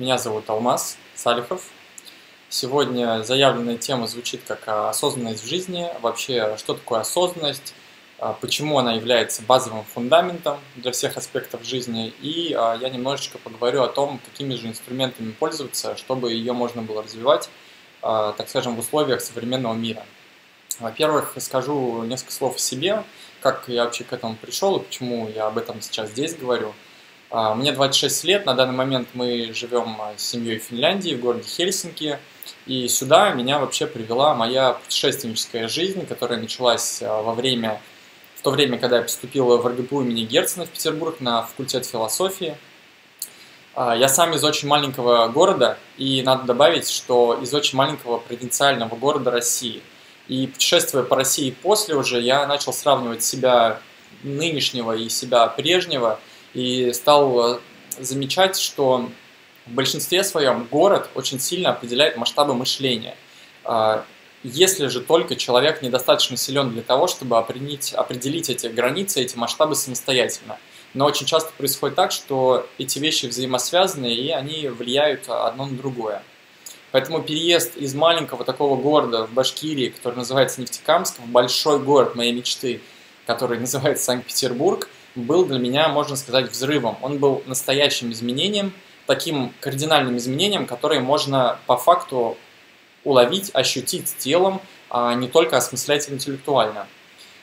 Меня зовут Алмаз Салихов. Сегодня заявленная тема звучит как осознанность в жизни. Вообще, что такое осознанность, а, почему она является базовым фундаментом для всех аспектов жизни. И а, я немножечко поговорю о том, какими же инструментами пользоваться, чтобы ее можно было развивать, а, так скажем, в условиях современного мира. Во-первых, скажу несколько слов о себе, как я вообще к этому пришел и почему я об этом сейчас здесь говорю – мне 26 лет, на данный момент мы живем а, с семьей в Финляндии, в городе Хельсинки. И сюда меня вообще привела моя путешественническая жизнь, которая началась а, во время, в то время, когда я поступил в РГПУ имени Герцена в Петербург на факультет философии. Я сам из очень маленького города, и надо добавить, что из очень маленького провинциального города России. И путешествуя по России после уже, я начал сравнивать себя нынешнего и себя прежнего – и стал э, замечать, что в большинстве своем город очень сильно определяет масштабы мышления. А, если же только человек недостаточно силен для того, чтобы определить, определить эти границы, эти масштабы самостоятельно. Но очень часто происходит так, что эти вещи взаимосвязаны, и они влияют одно на другое. Поэтому переезд из маленького такого города в Башкирии, который называется Нефтекамск, в большой город моей мечты, который называется Санкт-Петербург – был для меня, можно сказать, взрывом. Он был настоящим изменением, таким кардинальным изменением, которое можно по факту уловить, ощутить телом, а не только осмыслять интеллектуально.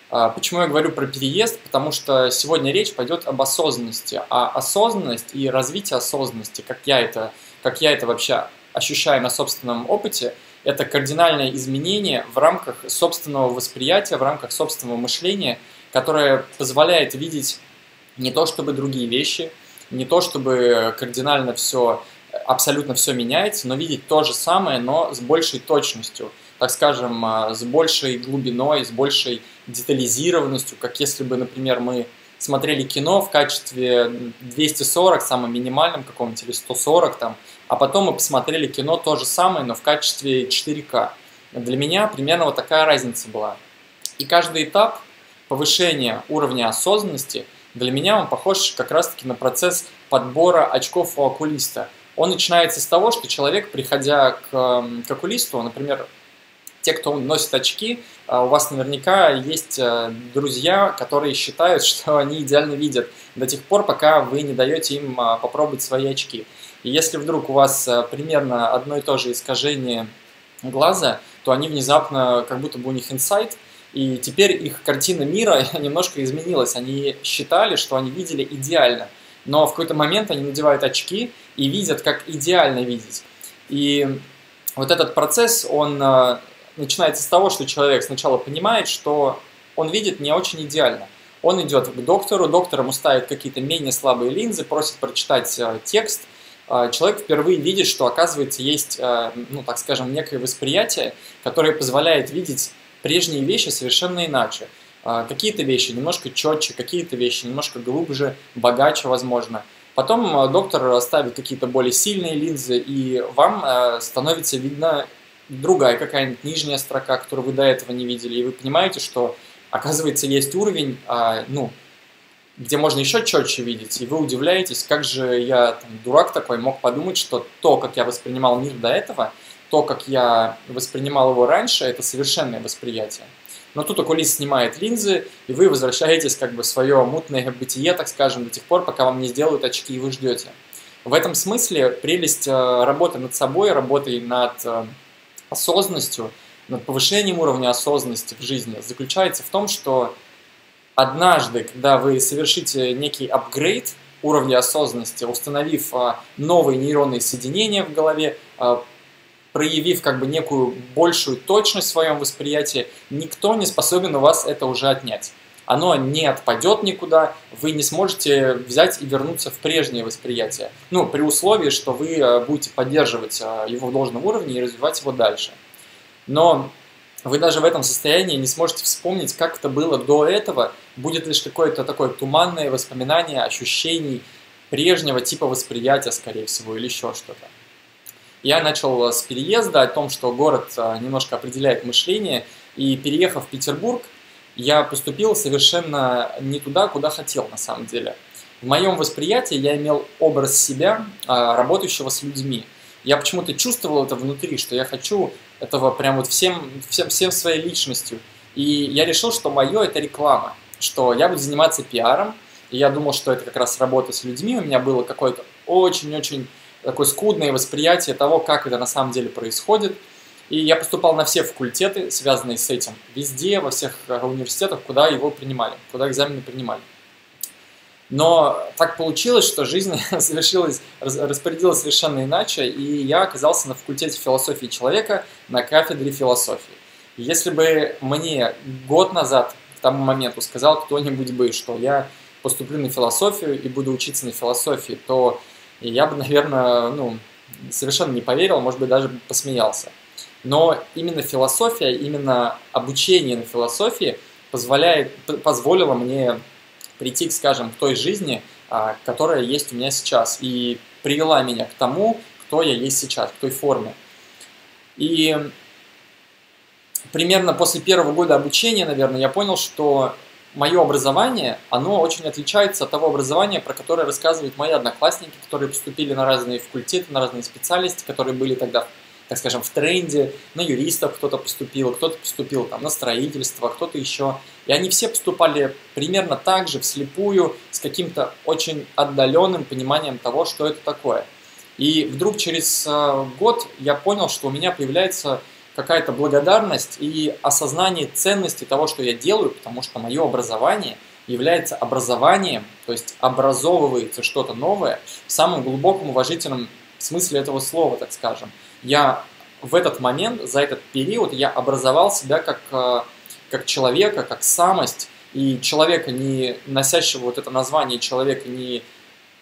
А почему я говорю про переезд? Потому что сегодня речь пойдет об осознанности. А осознанность и развитие осознанности, как я это, как я это вообще ощущаю на собственном опыте, это кардинальное изменение в рамках собственного восприятия, в рамках собственного мышления – которая позволяет видеть не то чтобы другие вещи, не то чтобы кардинально все, абсолютно все меняется, но видеть то же самое, но с большей точностью, так скажем, а, с большей глубиной, с большей детализированностью, как если бы, например, мы смотрели кино в качестве 240, самым минимальным каком-нибудь, или 140 там, а потом мы посмотрели кино то же самое, но в качестве 4К. Для меня примерно вот такая разница была. И каждый этап повышения уровня осознанности, для меня он похож как раз-таки на процесс подбора очков у окулиста. Он начинается с того, что человек, приходя к, к окулисту, например, те, кто носит очки, а, у вас наверняка есть э, друзья, которые считают, что они идеально видят до тех пор, пока вы не даете им а, попробовать свои очки. И если вдруг у вас э, примерно одно и то же искажение глаза, то они внезапно, как будто бы у них инсайт, и теперь их картина мира немножко изменилась. Они считали, что они видели идеально. Но в какой-то момент они надевают очки и видят, как идеально видеть. И вот этот процесс, он э, начинается с того, что человек сначала понимает, что он видит не очень идеально. Он идет к доктору, доктор ему ставит какие-то менее слабые линзы, просит прочитать э, текст. Э, человек впервые видит, что, оказывается, есть, ну, так скажем, некое восприятие, которое позволяет видеть прежние вещи совершенно иначе. А, какие-то вещи немножко четче, какие-то вещи немножко глубже, богаче, возможно. Потом а, доктор ставит какие-то более сильные линзы, и вам а, становится видна другая какая-нибудь нижняя строка, которую вы до этого не видели, и вы понимаете, что, оказывается, есть уровень, ну, где можно еще четче видеть, и вы удивляетесь, как же я, там, дурак такой, мог подумать, что то, как я воспринимал мир до этого – то, как я воспринимал его раньше, это совершенное восприятие. Но тут окулист снимает линзы, и вы возвращаетесь как бы в свое мутное бытие, так скажем, до тех пор, пока вам не сделают очки, и вы ждете. В этом смысле прелесть э, работы над собой, работы над э, осознанностью, над повышением уровня осознанности в жизни заключается в том, что однажды, когда вы совершите некий апгрейд уровня осознанности, установив э, новые нейронные соединения в голове, проявив как бы некую большую точность в своем восприятии, никто не способен у вас это уже отнять. Оно не отпадет никуда, вы не сможете взять и вернуться в прежнее восприятие. Ну, при условии, что вы э, будете поддерживать э, его в должном уровне и развивать его дальше. Но вы даже в этом состоянии не сможете вспомнить, как это было до этого, будет лишь какое-то такое туманное воспоминание ощущений прежнего типа восприятия, скорее всего, или еще что-то. Я начал с переезда, о том, что город а, немножко определяет мышление, и переехав в Петербург, я поступил совершенно не туда, куда хотел на самом деле. в моем восприятии я имел образ себя, а, работающего с людьми. Я почему-то чувствовал это внутри, что я хочу этого прям вот всем, всем, всем своей личностью. И я решил, что мое это реклама, что я буду заниматься пиаром, и я думал, что это как раз работа с людьми. У меня было какое-то очень-очень такое скудное восприятие того, как это на самом деле происходит. И я поступал на все факультеты, связанные с этим, везде, во всех э, университетах, куда его принимали, куда экзамены принимали. Но так получилось, что жизнь совершилась, распорядилась совершенно иначе, и я оказался на факультете философии человека на кафедре философии. Если бы мне год назад, к тому моменту, сказал кто-нибудь бы, что я поступлю на философию и буду учиться на философии, то я бы, наверное, ну, совершенно не поверил, может быть, даже посмеялся. Но именно философия, именно обучение на философии позволяет, позволило мне прийти, скажем, к той жизни, а, которая есть у меня сейчас, и привела меня к тому, кто я есть сейчас, к той форме. И примерно после первого года обучения, наверное, я понял, что мое образование, оно очень отличается от того образования, про которое рассказывают мои одноклассники, которые поступили на разные факультеты, на разные специальности, которые были тогда так скажем, в тренде, на юристов кто-то поступил, кто-то поступил там на строительство, кто-то еще. И они все поступали примерно так же, вслепую, с каким-то очень отдаленным пониманием того, что это такое. И вдруг через э, год я понял, что у меня появляется какая-то благодарность и осознание ценности того, что я делаю, потому что мое образование является образованием, то есть образовывается что-то новое в самом глубоком уважительном смысле этого слова, так скажем. Я в этот момент, за этот период, я образовал себя как, э, как человека, как самость, и человека, не носящего вот это название человека не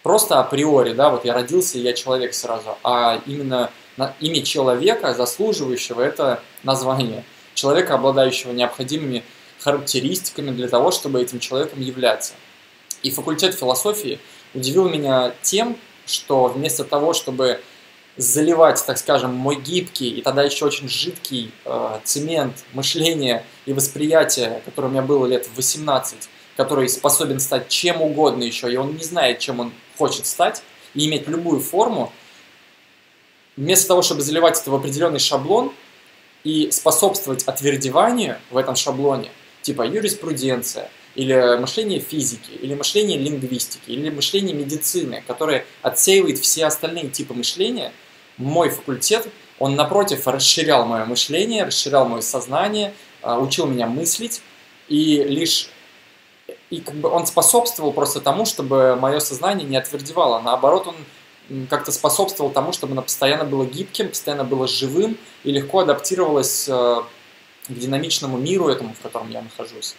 просто априори, да, вот я родился, и я человек сразу, а именно на имя человека, заслуживающего это название, человека, обладающего необходимыми характеристиками для того, чтобы этим человеком являться. И факультет философии удивил меня тем, что вместо того, чтобы заливать, так скажем, мой гибкий и тогда еще очень жидкий э, цемент мышления и восприятия, которое у меня было лет в 18, который способен стать чем угодно еще, и он не знает, чем он хочет стать, и иметь любую форму, вместо того, чтобы заливать это в определенный шаблон и способствовать отвердеванию в этом шаблоне, типа юриспруденция, или мышление физики, или мышление лингвистики, или мышление медицины, которое отсеивает все остальные типы мышления – мой факультет, он напротив расширял мое мышление, расширял мое сознание, а, учил меня мыслить, и лишь и как бы он способствовал просто тому, чтобы мое сознание не отвердевало. Наоборот, он как-то способствовал тому, чтобы оно постоянно было гибким, постоянно было живым и легко адаптировалось а, к динамичному миру этому, в котором я нахожусь.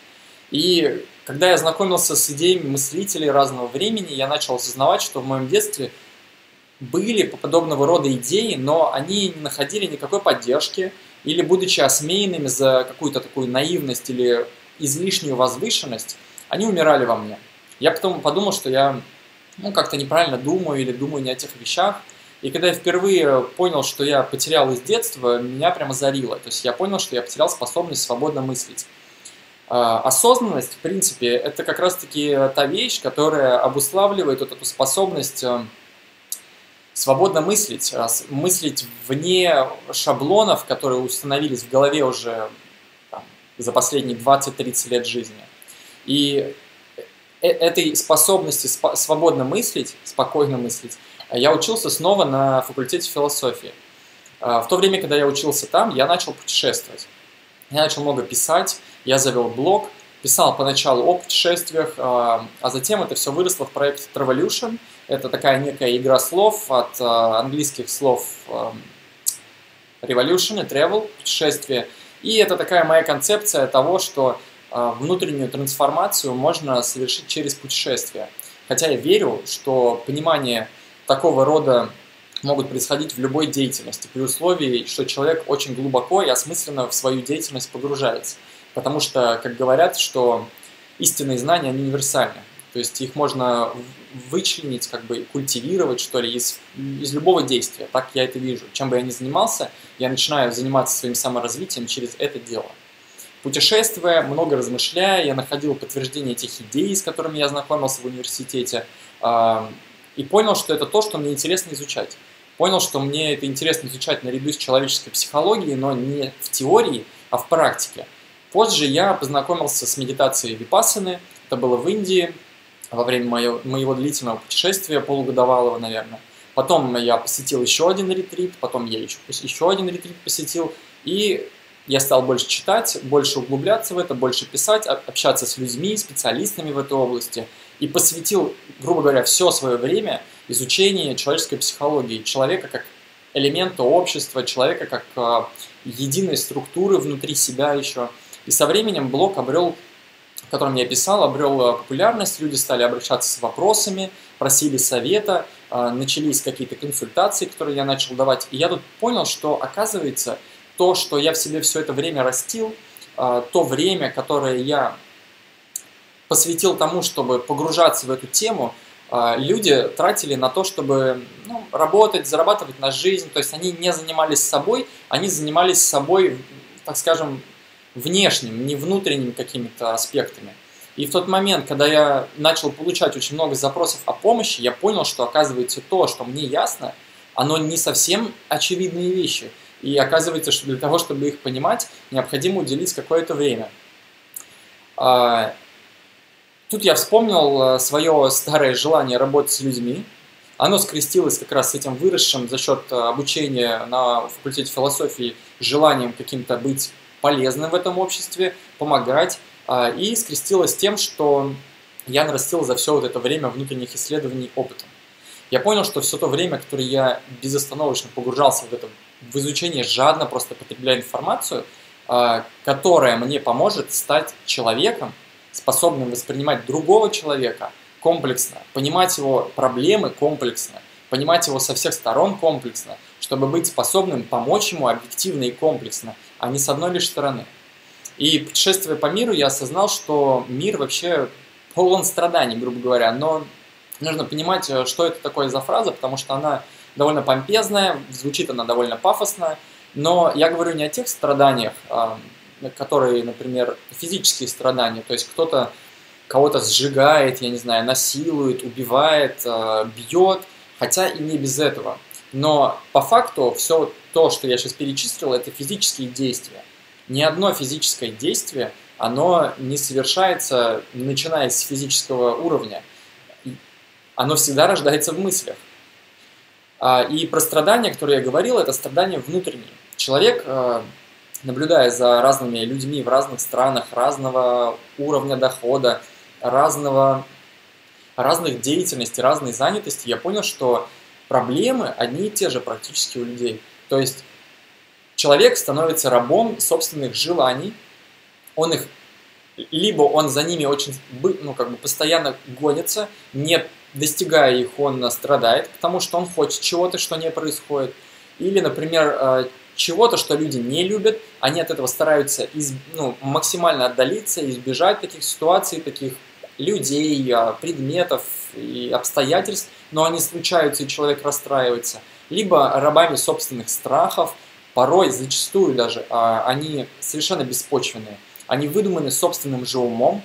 И когда я знакомился с идеями мыслителей разного времени, я начал осознавать, что в моем детстве – были подобного рода идеи, но они не находили никакой поддержки, или будучи осмеянными за какую-то такую наивность или излишнюю возвышенность, они умирали во мне. Я потом подумал, что я ну, как-то неправильно думаю или думаю не о тех вещах. И когда я впервые понял, что я потерял из детства, меня прямо зарило. То есть я понял, что я потерял способность свободно мыслить. А, осознанность, в принципе, это как раз-таки та вещь, которая обуславливает вот эту способность э, свободно мыслить, мыслить вне шаблонов, которые установились в голове уже там, за последние 20-30 лет жизни. И этой способности свободно мыслить, спокойно мыслить, я учился снова на факультете философии. А, в то время, когда я учился там, я начал путешествовать. Я начал много писать, я завел блог, писал поначалу о путешествиях, а, затем это все выросло в проект Travolution – это такая некая игра слов от э, английских слов э, revolution, travel, путешествие. И это такая моя концепция того, что э, внутреннюю трансформацию можно совершить через путешествие. Хотя я верю, что понимание такого рода могут происходить в любой деятельности, при условии, что человек очень глубоко и осмысленно в свою деятельность погружается. Потому что, как говорят, что истинные знания, они универсальны. То есть их можно вычленить, как бы культивировать, что ли, из, из любого действия. Так я это вижу. Чем бы я ни занимался, я начинаю заниматься своим саморазвитием через это дело. Путешествуя, много размышляя, я находил подтверждение этих идей, с которыми я знакомился в университете. и понял, что это то, что мне интересно изучать. Понял, что мне это интересно изучать наряду с человеческой психологией, но не в теории, а в практике. Позже я познакомился с медитацией Випассаны, это было в Индии, во время моего, моего длительного путешествия, полугодовалого, наверное. Потом я посетил еще один ретрит, потом я еще, еще один ретрит посетил, и я стал больше читать, больше углубляться в это, больше писать, общаться с людьми, специалистами в этой области, и посвятил, грубо говоря, все свое время изучению человеческой психологии, человека как элемента общества, человека как э, единой структуры внутри себя еще. И со временем блог обрел в котором я писал, обрел э, популярность, люди стали обращаться с вопросами, просили совета, э, начались какие-то консультации, которые я начал давать. И я тут понял, что оказывается то, что я в себе все это время растил, э, то время, которое я посвятил тому, чтобы погружаться в эту тему, люди тратили на то, чтобы ну, работать, зарабатывать на жизнь. То есть они не занимались собой, они занимались собой, так скажем, внешним, не внутренними какими-то аспектами. И в тот момент, когда я начал получать очень много запросов о помощи, я понял, что оказывается то, что мне ясно, оно не совсем очевидные вещи. И оказывается, что для того, чтобы их понимать, необходимо уделить какое-то время. А, тут я вспомнил э, свое старое желание работать с людьми. Оно скрестилось как раз с этим выросшим за счет э, обучения на факультете философии желанием каким-то быть полезным в этом обществе, помогать. А, и скрестилось с тем, что я нарастил за все вот это время внутренних исследований опытом. Я понял, что все то время, которое я безостановочно погружался в это, в изучение, жадно просто потребляя информацию, а, которая мне поможет стать человеком, способным воспринимать другого человека комплексно, понимать его проблемы комплексно, понимать его со всех сторон комплексно, чтобы быть способным помочь ему объективно и комплексно, а не с одной лишь стороны. И путешествуя по миру, я осознал, что мир вообще полон страданий, грубо говоря, но нужно понимать, э, что это такое за фраза, потому что она довольно помпезная, звучит она довольно пафосно, но я говорю не о тех страданиях, а, которые, например, физические страдания, то есть кто-то кого-то сжигает, я не знаю, насилует, убивает, э, бьет, хотя и не без этого. Но по факту все то, что я сейчас перечислил, это физические действия. Ни одно физическое действие, оно не совершается, начиная с физического уровня. Оно всегда рождается в мыслях. А, и про страдания, которые я говорил, это страдания внутренние. Человек, а, наблюдая за разными людьми в разных странах, разного уровня дохода, разного, разных деятельностей, разной занятости, я понял, что проблемы одни и те же практически у людей. То есть человек становится рабом собственных желаний, он их либо он за ними очень ну, как бы постоянно гонится, не достигая их, он страдает, потому что он хочет чего-то, что не происходит. Или, например, э, чего-то, что люди не любят, они от этого стараются из, ну, максимально отдалиться, избежать таких ситуаций, таких людей, а, предметов и обстоятельств, но они случаются, и человек расстраивается. Либо рабами собственных страхов, порой, зачастую даже, они совершенно беспочвенные. Они выдуманы собственным же умом,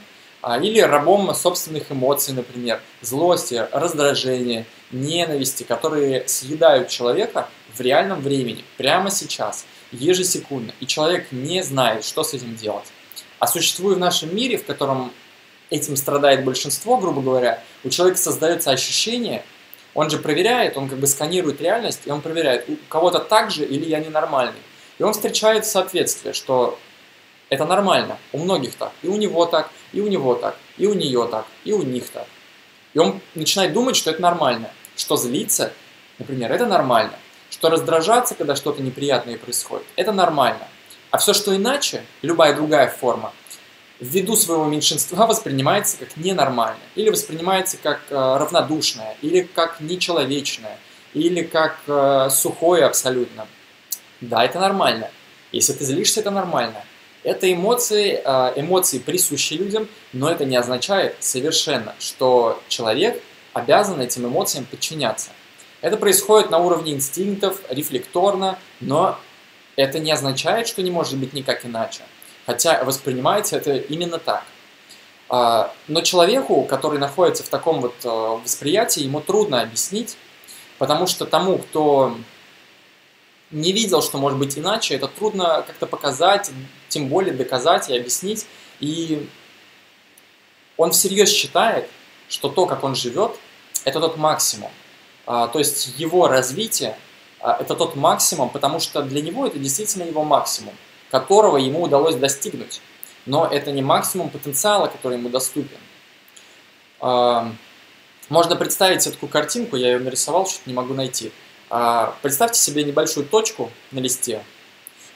или рабом собственных эмоций, например, злости, раздражения, ненависти, которые съедают человека в реальном времени, прямо сейчас, ежесекундно, и человек не знает, что с этим делать. А существуя в нашем мире, в котором этим страдает большинство, грубо говоря, у человека создается ощущение, он же проверяет, он как бы сканирует реальность, и он проверяет, у кого-то так же или я ненормальный. И он встречает соответствие, что это нормально, у многих так, и у него так, и у него так, и у нее так, и у них так. И он начинает думать, что это нормально, что злиться, например, это нормально, что раздражаться, когда что-то неприятное происходит, это нормально. А все, что иначе, любая другая форма, ввиду своего меньшинства воспринимается как ненормальное, или воспринимается как э, равнодушное, или как нечеловечное, или как э, сухое абсолютно. Да, это нормально. Если ты злишься, это нормально. Это эмоции, э, эмоции присущи людям, но это не означает совершенно, что человек обязан этим эмоциям подчиняться. Это происходит на уровне инстинктов, рефлекторно, но это не означает, что не может быть никак иначе хотя воспринимается это именно так. А, но человеку, который находится в таком вот э, восприятии, ему трудно объяснить, потому что тому, кто не видел, что может быть иначе, это трудно как-то показать, тем более доказать и объяснить. И он всерьез считает, что то, как он живет, это тот максимум. А, то есть его развитие а, это тот максимум, потому что для него это действительно его максимум, которого ему удалось достигнуть но это не максимум потенциала, который ему доступен. Можно представить себе такую картинку, я ее нарисовал, что-то не могу найти. А, представьте себе небольшую точку на листе.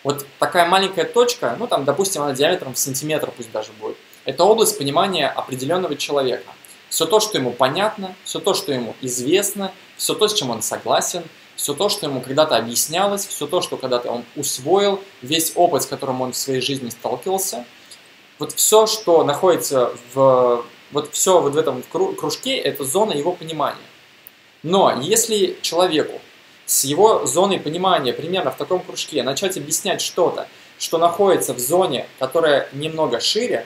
Вот такая маленькая точка, ну там, допустим, она диаметром в сантиметр пусть даже будет. Это область понимания определенного человека. Все то, что ему понятно, все то, что ему известно, все то, с чем он согласен, все то, что ему когда-то объяснялось, все то, что когда-то он усвоил, весь опыт, с которым он в своей жизни сталкивался – вот все, что находится в вот все вот в этом кружке, это зона его понимания. Но если человеку с его зоной понимания примерно в таком кружке начать объяснять что-то, что находится в зоне, которая немного шире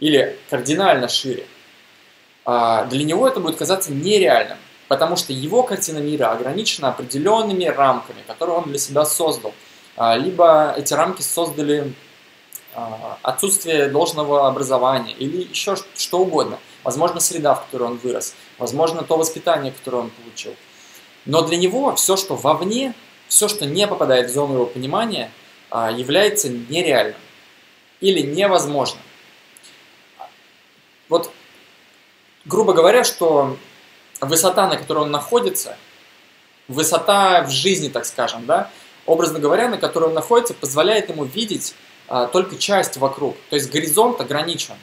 или кардинально шире, а, для него это будет казаться нереальным, потому что его картина мира ограничена определенными рамками, которые он для себя создал. А, либо эти рамки создали а, отсутствие должного образования или еще что угодно. Возможно, среда, в которой он вырос, возможно, то воспитание, которое он получил. Но для него все, что вовне, все, что не попадает в зону его понимания, а, является нереальным или невозможным. Вот, грубо говоря, что высота, на которой он находится, высота в жизни, так скажем, да, образно говоря, на которой он находится, позволяет ему видеть а, только часть вокруг. То есть горизонт ограничен.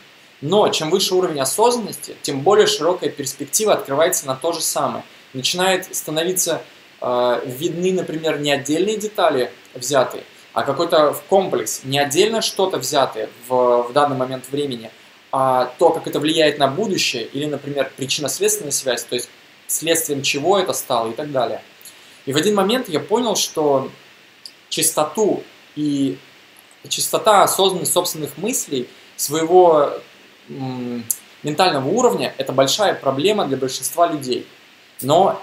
Но чем выше уровень осознанности, тем более широкая перспектива открывается на то же самое. Начинает становиться э, видны, например, не отдельные детали взятые, а какой-то комплекс, не отдельно что-то взятое в, в данный момент времени, а то, как это влияет на будущее, или, например, причинно-следственная связь, то есть следствием чего это стало и так далее. И в один момент я понял, что чистоту и чистота осознанность собственных мыслей, своего ментального уровня – это большая проблема для большинства людей. Но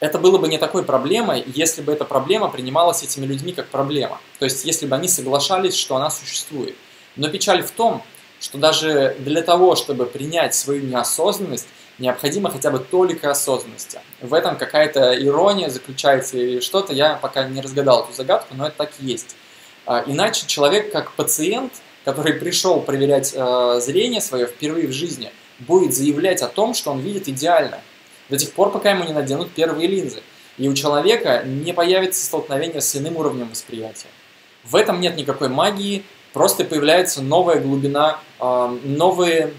это было бы не такой проблемой, если бы эта проблема принималась этими людьми как проблема. То есть, если бы они соглашались, что она существует. Но печаль в том, что даже для того, чтобы принять свою неосознанность, необходимо хотя бы только осознанности. В этом какая-то ирония заключается или что-то, я пока не разгадал эту загадку, но это так и есть. А, иначе человек, как пациент, который пришел проверять э, зрение свое впервые в жизни, будет заявлять о том, что он видит идеально. До тех пор, пока ему не наденут первые линзы. И у человека не появится столкновение с иным уровнем восприятия. В этом нет никакой магии, просто появляется новая глубина, э, новые,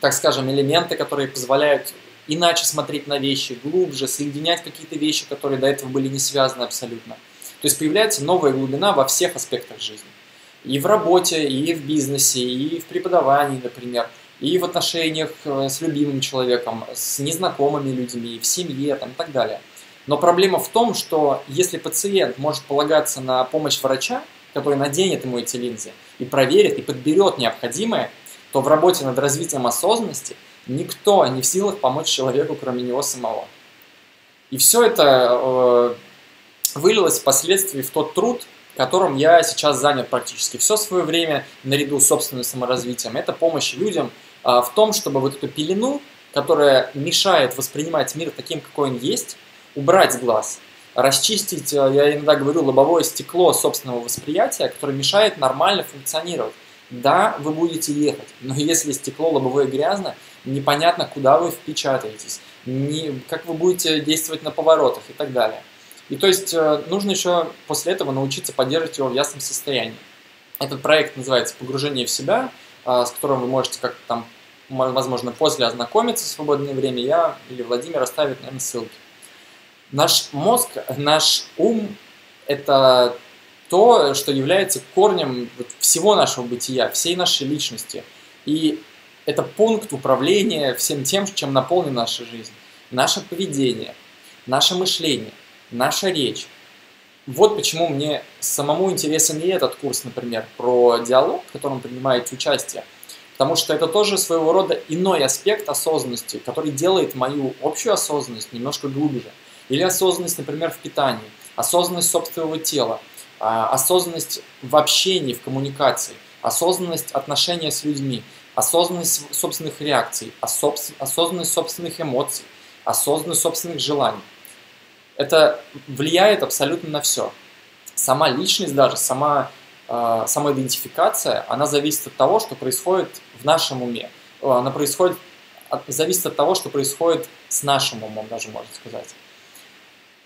так скажем, элементы, которые позволяют иначе смотреть на вещи, глубже, соединять какие-то вещи, которые до этого были не связаны абсолютно. То есть появляется новая глубина во всех аспектах жизни. И в работе, и в бизнесе, и в преподавании, например, и в отношениях э, с любимым человеком, с незнакомыми людьми, в семье там, и так далее. Но проблема в том, что если пациент может полагаться на помощь врача, который наденет ему эти линзы и проверит и подберет необходимое, то в работе над развитием осознанности никто не в силах помочь человеку, кроме него самого. И все это э, вылилось впоследствии в тот труд, которым я сейчас занят практически все свое время, наряду с собственным саморазвитием. Это помощь людям в том, чтобы вот эту пелену, которая мешает воспринимать мир таким, какой он есть, убрать с глаз, расчистить, а, я иногда говорю, лобовое стекло собственного восприятия, которое мешает нормально функционировать. Да, вы будете ехать, но если стекло лобовое грязно, непонятно, куда вы впечатаетесь, не, как вы будете действовать на поворотах и так далее. И то есть э, нужно еще после этого научиться поддерживать его в ясном состоянии. Этот проект называется «Погружение в себя», э, с которым вы можете как-то там, возможно, после ознакомиться в свободное время. Я или Владимир оставит, наверное, ссылки. Наш мозг, наш ум – это то, что является корнем всего нашего бытия, всей нашей личности. И это пункт управления всем тем, чем наполнена наша жизнь. Наше поведение, наше мышление – наша речь. Вот почему мне самому интересен и этот курс, например, про диалог, в котором принимаете участие. Потому что это тоже своего рода иной аспект осознанности, который делает мою общую осознанность немножко глубже. Или осознанность, например, в питании, осознанность собственного тела, а, осознанность в общении, в коммуникации, осознанность отношения с людьми, осознанность собственных реакций, осознанность собственных эмоций, осознанность собственных желаний. Это влияет абсолютно на все. Сама личность даже, сама э, самоидентификация, она зависит от того, что происходит в нашем уме. Она происходит, зависит от того, что происходит с нашим умом, даже можно сказать.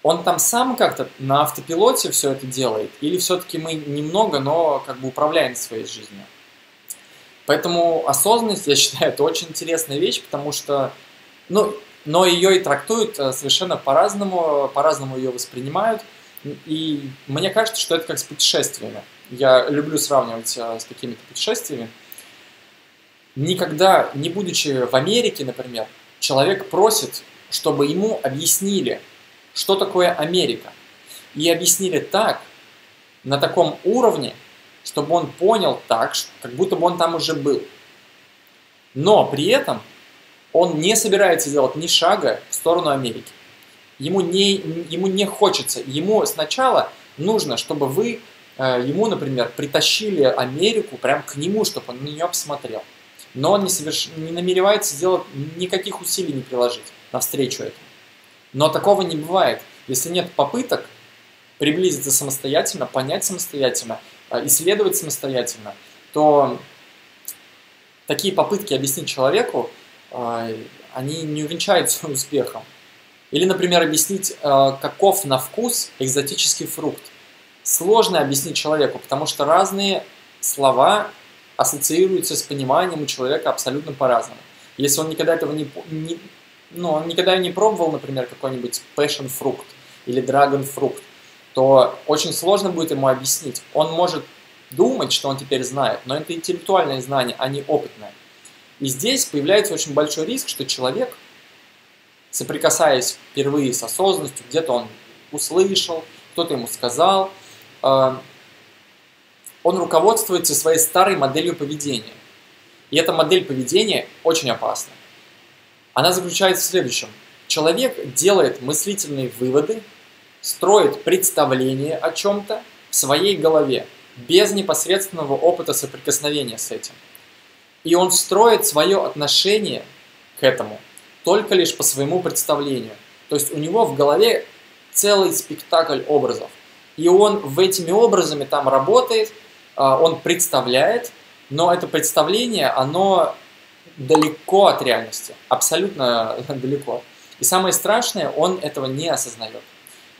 Он там сам как-то на автопилоте все это делает, или все-таки мы немного, но как бы управляем своей жизнью. Поэтому осознанность, я считаю, это очень интересная вещь, потому что, ну, но ее и трактуют э, совершенно по-разному, по-разному ее воспринимают. И мне кажется, что это как с путешествиями. Я люблю сравнивать э, с какими-то путешествиями. Никогда, не будучи в Америке, например, человек просит, чтобы ему объяснили, что такое Америка. И объяснили так, на таком уровне, чтобы он понял так, как будто бы он там уже был. Но при этом он не собирается делать ни шага в сторону Америки. Ему не, ему не хочется. Ему сначала нужно, чтобы вы э, ему, например, притащили Америку прям к нему, чтобы он на нее посмотрел. Но он не, соверш... не намеревается сделать никаких усилий не приложить навстречу этому. Но такого не бывает. Если нет попыток приблизиться самостоятельно, понять самостоятельно, э, исследовать самостоятельно, то такие попытки объяснить человеку а, они не увенчаются успехом. Или, например, объяснить, а, каков на вкус экзотический фрукт. Сложно объяснить человеку, потому что разные слова ассоциируются с пониманием у человека абсолютно по-разному. Если он никогда этого не, не ну, он никогда не пробовал, например, какой-нибудь passion фрукт или dragon фрукт, то очень сложно будет ему объяснить. Он может думать, что он теперь знает, но это интеллектуальное знание, а не опытное. И здесь появляется очень большой риск, что человек, соприкасаясь впервые с осознанностью, где-то он услышал, кто-то ему сказал, э, он руководствуется своей старой моделью поведения. И эта модель поведения очень опасна. Она заключается в следующем. Человек делает мыслительные выводы, строит представление о чем-то в своей голове, без непосредственного опыта соприкосновения с этим – и он строит свое отношение к этому только лишь по своему представлению. То есть у него в голове целый спектакль образов. И он в этими образами там работает, он представляет, но это представление, оно далеко от реальности, абсолютно далеко. И самое страшное, он этого не осознает.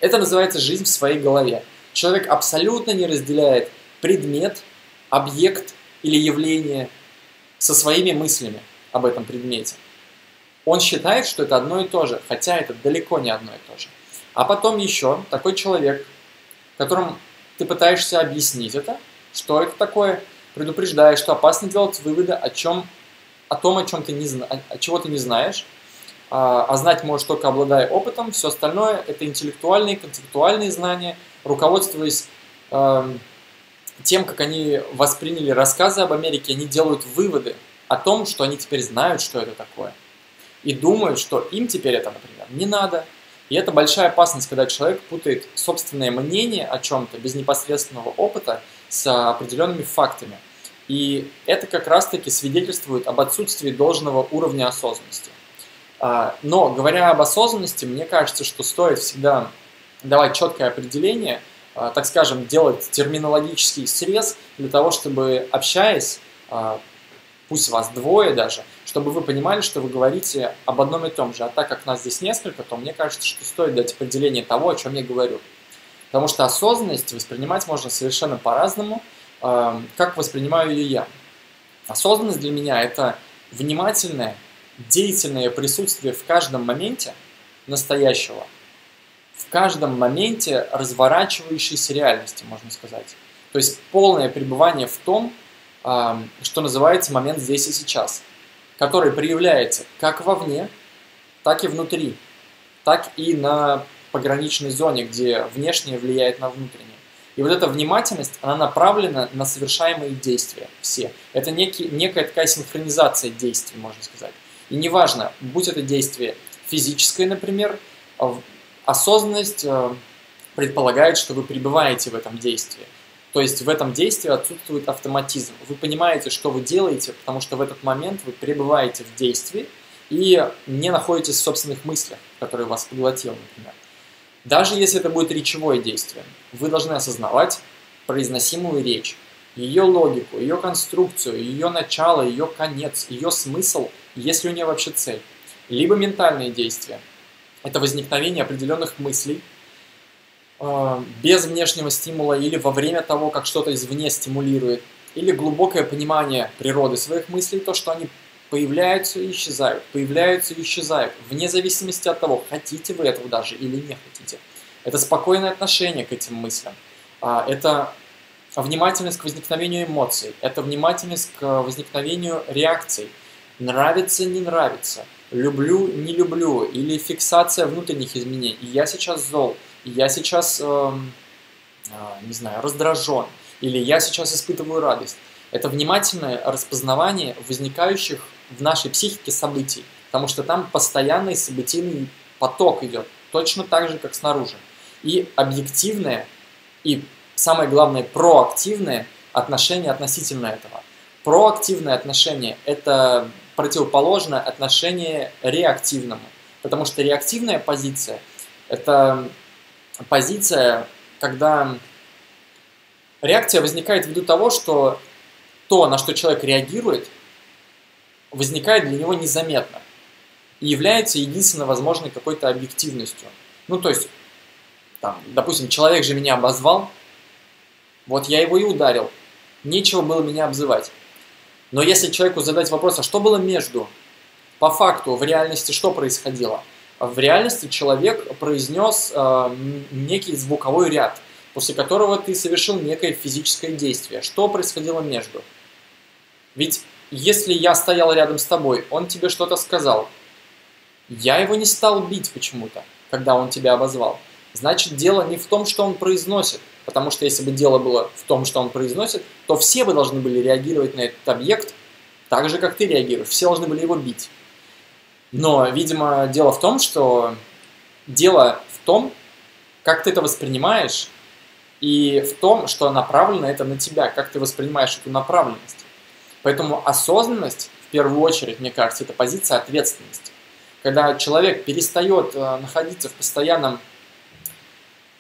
Это называется жизнь в своей голове. Человек абсолютно не разделяет предмет, объект или явление – со своими мыслями об этом предмете. Он считает, что это одно и то же, хотя это далеко не одно и то же. А потом еще такой человек, которым ты пытаешься объяснить это, что это такое, предупреждаешь, что опасно делать выводы о чем, о том, о чем ты не знаешь, о чего ты не знаешь, а, а знать можешь только обладая опытом, все остальное это интеллектуальные, концептуальные знания, руководствуясь э, тем, как они восприняли рассказы об Америке, они делают выводы о том, что они теперь знают, что это такое. И думают, что им теперь это, например, не надо. И это большая опасность, когда человек путает собственное мнение о чем-то без непосредственного опыта с определенными фактами. И это как раз-таки свидетельствует об отсутствии должного уровня осознанности. А, но говоря об осознанности, мне кажется, что стоит всегда давать четкое определение – а, так скажем, делать терминологический срез для того, чтобы, общаясь, а, пусть вас двое даже, чтобы вы понимали, что вы говорите об одном и том же. А так как нас здесь несколько, то мне кажется, что стоит дать определение того, о чем я говорю. Потому что осознанность воспринимать можно совершенно по-разному, а, как воспринимаю ее я. Осознанность для меня – это внимательное, деятельное присутствие в каждом моменте настоящего – в каждом моменте разворачивающейся реальности, можно сказать. То есть полное пребывание в том, что называется момент здесь и сейчас, который проявляется как вовне, так и внутри, так и на пограничной зоне, где внешнее влияет на внутреннее. И вот эта внимательность, она направлена на совершаемые действия все. Это некий, некая такая синхронизация действий, можно сказать. И неважно, будь это действие физическое, например, осознанность э, предполагает, что вы пребываете в этом действии. То есть в этом действии отсутствует автоматизм. Вы понимаете, что вы делаете, потому что в этот момент вы пребываете в действии и не находитесь в собственных мыслях, которые вас поглотил, например. Даже если это будет речевое действие, вы должны осознавать произносимую речь, ее логику, ее конструкцию, ее начало, ее конец, ее смысл, если у нее вообще цель. Либо ментальные действия. Это возникновение определенных мыслей, э, без внешнего стимула или во время того, как что-то извне стимулирует, или глубокое понимание природы своих мыслей, то, что они появляются и исчезают, появляются и исчезают, вне зависимости от того, хотите вы этого даже или не хотите. Это спокойное отношение к этим мыслям. А, это внимательность к возникновению эмоций, это внимательность к возникновению реакций. Нравится, не нравится, люблю, не люблю, или фиксация внутренних изменений. И я сейчас зол, я сейчас, э, э, не знаю, раздражен, или я сейчас испытываю радость. Это внимательное распознавание возникающих в нашей психике событий, потому что там постоянный событийный поток идет, точно так же, как снаружи. И объективное, и самое главное, проактивное отношение относительно этого. Проактивное отношение – это противоположное отношение реактивному, потому что реактивная позиция – это позиция, когда реакция возникает ввиду того, что то, на что человек реагирует – возникает для него незаметно и является единственно возможной какой-то объективностью. Ну, то есть, там, допустим, человек же меня обозвал, вот я его и ударил, нечего было меня обзывать. Но если человеку задать вопрос, а что было между? По факту, в реальности что происходило? В реальности человек произнес э, некий звуковой ряд, после которого ты совершил некое физическое действие. Что происходило между? Ведь если я стоял рядом с тобой, он тебе что-то сказал, я его не стал бить почему-то, когда он тебя обозвал. Значит, дело не в том, что он произносит, потому что если бы дело было в том, что он произносит, то все бы должны были реагировать на этот объект так же, как ты реагируешь. Все должны были его бить. Но, видимо, дело в том, что дело в том, как ты это воспринимаешь, и в том, что направлено это на тебя, как ты воспринимаешь эту направленность. Поэтому осознанность, в первую очередь, мне кажется, это позиция ответственности. Когда человек перестает э, находиться в постоянном,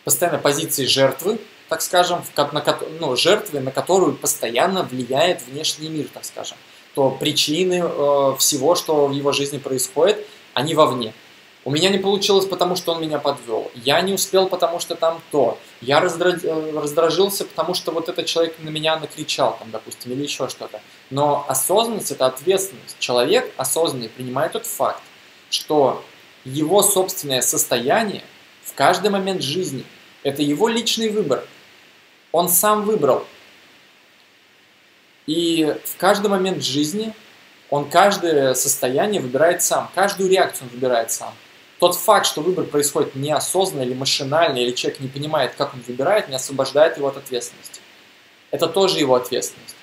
постоянной позиции жертвы, так скажем, в, на, ну, жертвы, на которую постоянно влияет внешний мир, так скажем, то причины э, всего, что в его жизни происходит, они вовне. У меня не получилось, потому что он меня подвел. Я не успел, потому что там то. Я э, раздражился, потому что вот этот человек на меня накричал, там, допустим, или еще что-то. Но осознанность – это ответственность. Человек осознанный принимает тот факт, что его собственное состояние в каждый момент жизни – это его личный выбор. Он сам выбрал. И в каждый момент жизни он каждое состояние выбирает сам, каждую реакцию он выбирает сам. Тот факт, что выбор происходит неосознанно или машинально, или человек не понимает, как он выбирает, не освобождает его от ответственности. Это тоже его ответственность.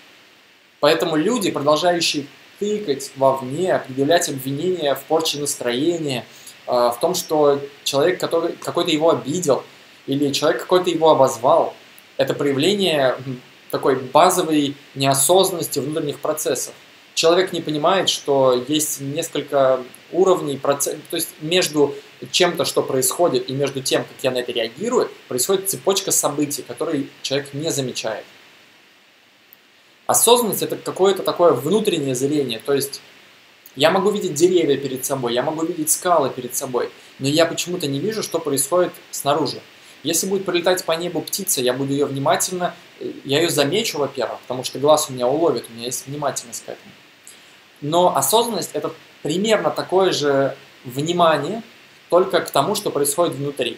Поэтому люди, продолжающие тыкать вовне, предъявлять обвинения в порче настроения, э, в том, что человек который, какой-то его обидел, или человек какой-то его обозвал, это проявление такой базовой неосознанности внутренних процессов человек не понимает, что есть несколько уровней, процесс, то есть между чем-то, что происходит, и между тем, как я на это реагирую, происходит цепочка событий, которые человек не замечает. Осознанность – это какое-то такое внутреннее зрение, то есть я могу видеть деревья перед собой, я могу видеть скалы перед собой, но я почему-то не вижу, что происходит снаружи. Если будет пролетать по небу птица, я буду ее внимательно, я ее замечу, во-первых, потому что глаз у меня уловит, у меня есть внимательность к этому. Но осознанность – это примерно такое же внимание, только к тому, что происходит внутри.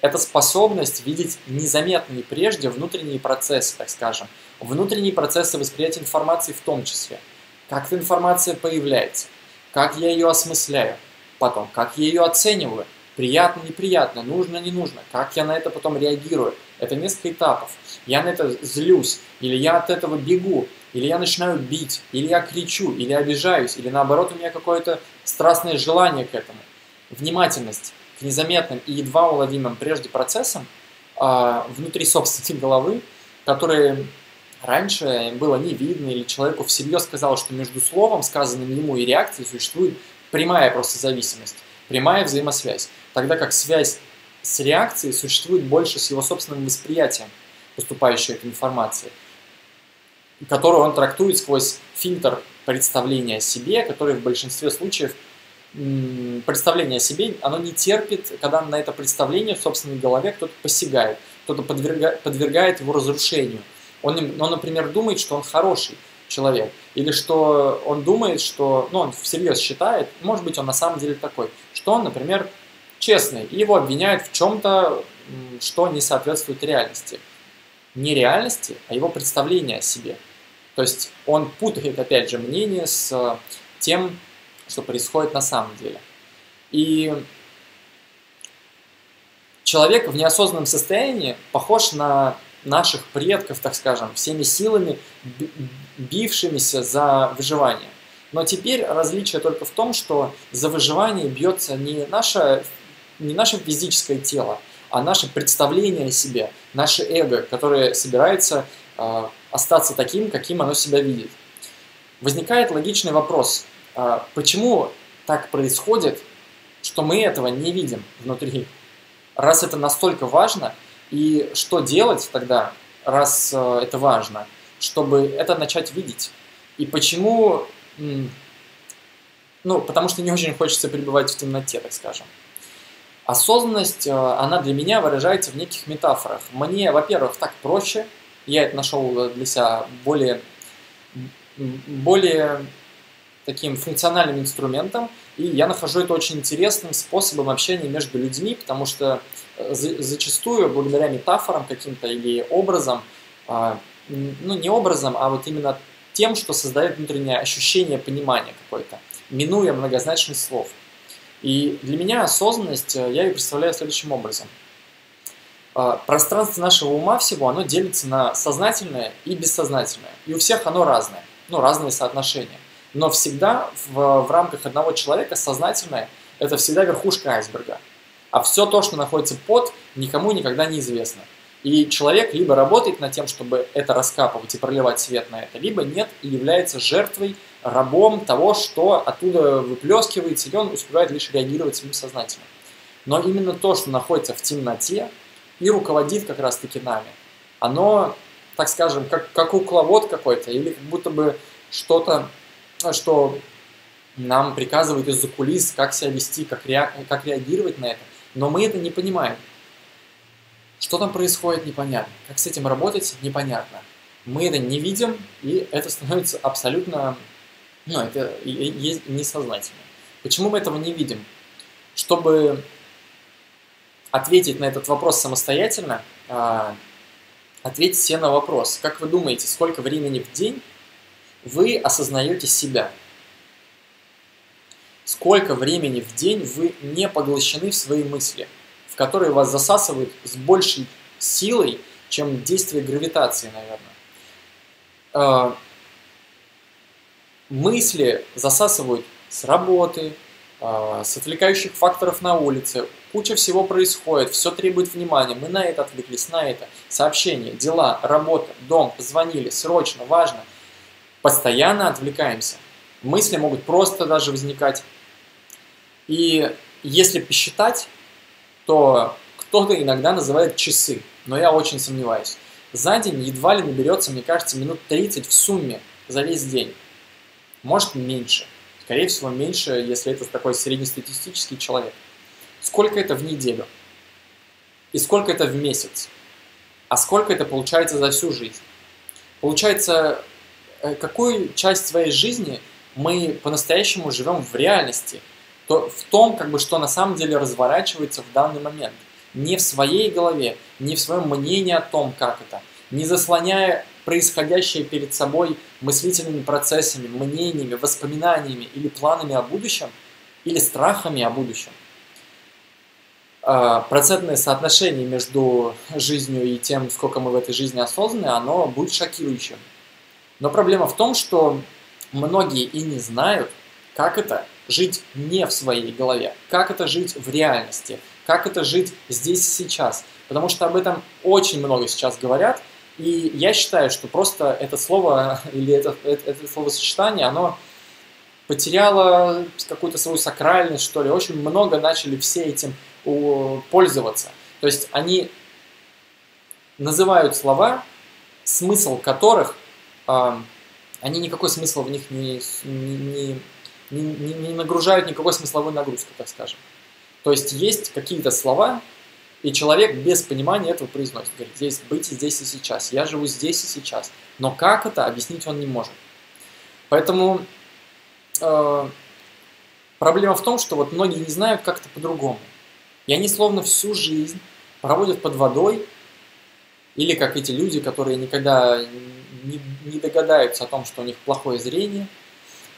Это способность видеть незаметные прежде внутренние процессы, так скажем. Внутренние процессы восприятия информации в том числе. Как эта информация появляется, как я ее осмысляю, потом, как я ее оцениваю, приятно, неприятно, нужно, не нужно, как я на это потом реагирую. Это несколько этапов. Я на это злюсь, или я от этого бегу, или я начинаю бить, или я кричу, или обижаюсь, или наоборот у меня какое-то страстное желание к этому. Внимательность к незаметным и едва уловимым прежде процессам э, внутри собственной головы, которые раньше было не видно, или человеку всерьез сказал, что между словом, сказанным ему, и реакцией существует прямая просто зависимость, прямая взаимосвязь. Тогда как связь с реакцией существует больше с его собственным восприятием поступающей этой информации, которую он трактует сквозь фильтр представления о себе, который в большинстве случаев представление о себе, оно не терпит, когда на это представление в собственной голове кто-то посягает, кто-то подвергает, подвергает его разрушению. Он, он, например, думает, что он хороший человек, или что он думает, что, ну, он всерьез считает, может быть, он на самом деле такой, что он, например, честный, и его обвиняют в чем-то, что не соответствует реальности. Не реальности, а его представление о себе. То есть он путает, опять же, мнение с тем, что происходит на самом деле. И человек в неосознанном состоянии похож на наших предков, так скажем, всеми силами бившимися за выживание. Но теперь различие только в том, что за выживание бьется не наше, не наше физическое тело, а наше представление о себе, наше эго, которое собирается э, остаться таким, каким оно себя видит. Возникает логичный вопрос, а, почему так происходит, что мы этого не видим внутри? Раз это настолько важно, и что делать тогда, раз э, это важно, чтобы это начать видеть? И почему... Ну, потому что не очень хочется пребывать в темноте, так скажем. Осознанность, э, она для меня выражается в неких метафорах. Мне, во-первых, так проще, я это нашел для себя более, более таким функциональным инструментом, и я нахожу это очень интересным способом общения между людьми, потому что э, зачастую благодаря метафорам каким-то или образом, а, ну не образом, а вот именно тем, что создает внутреннее ощущение понимания какое-то, минуя многозначность слов. И для меня осознанность, э, я ее представляю следующим образом. А, пространство нашего ума всего, оно делится на сознательное и бессознательное. И у всех оно разное, ну разные соотношения. Но всегда в, в рамках одного человека сознательное – это всегда верхушка айсберга. А все то, что находится под, никому никогда не известно. И человек либо работает над тем, чтобы это раскапывать и проливать свет на это, либо нет и является жертвой, рабом того, что оттуда выплескивается, и он успевает лишь реагировать своим сознательно. Но именно то, что находится в темноте и руководит как раз-таки нами, оно, так скажем, как, как кукловод какой-то, или как будто бы что-то что нам приказывают из-за кулис, как себя вести, как, ре... как реагировать на это. Но мы это не понимаем. Что там происходит, непонятно. Как с этим работать, непонятно. Мы это не видим, и это становится абсолютно, ну, это несознательно. Почему мы этого не видим? Чтобы ответить на этот вопрос самостоятельно, а, ответить себе на вопрос. Как вы думаете, сколько времени в день вы осознаете себя. Сколько времени в день вы не поглощены в свои мысли, в которые вас засасывают с большей силой, чем действие гравитации, наверное. А, мысли засасывают с работы, а, с отвлекающих факторов на улице. Куча всего происходит, все требует внимания. Мы на это отвлеклись, на это. Сообщения, дела, работа, дом, позвонили, срочно, важно постоянно отвлекаемся. Мысли могут просто даже возникать. И если посчитать, то кто-то иногда называет часы, но я очень сомневаюсь. За день едва ли наберется, мне кажется, минут 30 в сумме за весь день. Может меньше. Скорее всего, меньше, если это такой среднестатистический человек. Сколько это в неделю? И сколько это в месяц? А сколько это получается за всю жизнь? Получается, Э, какую часть своей жизни мы по-настоящему живем в реальности, то в том, как бы, что на самом деле разворачивается в данный момент. Не в своей голове, не в своем мнении о том, как это, не заслоняя происходящее перед собой мыслительными процессами, мнениями, воспоминаниями или планами о будущем, или страхами о будущем. А, процентное соотношение между жизнью и тем, сколько мы в этой жизни осознаны, оно будет шокирующим. Но проблема в том, что многие и не знают, как это жить не в своей голове, как это жить в реальности, как это жить здесь и сейчас. Потому что об этом очень много сейчас говорят, и я считаю, что просто это слово или это, это, это словосочетание, оно потеряло какую-то свою сакральность, что ли. Очень много начали все этим пользоваться. То есть они называют слова, смысл которых, э, они никакой смысл в них не, не, не, не, нагружают никакой смысловой нагрузки, так скажем. То есть есть какие-то слова, и человек без понимания этого произносит. Говорит, здесь быть и здесь и сейчас. Я живу здесь и сейчас. Но как это, объяснить он не может. Поэтому э, проблема в том, что вот многие не знают, как это по-другому. И они словно всю жизнь проводят под водой, или как эти люди, которые никогда не, не догадаются о том, что у них плохое зрение,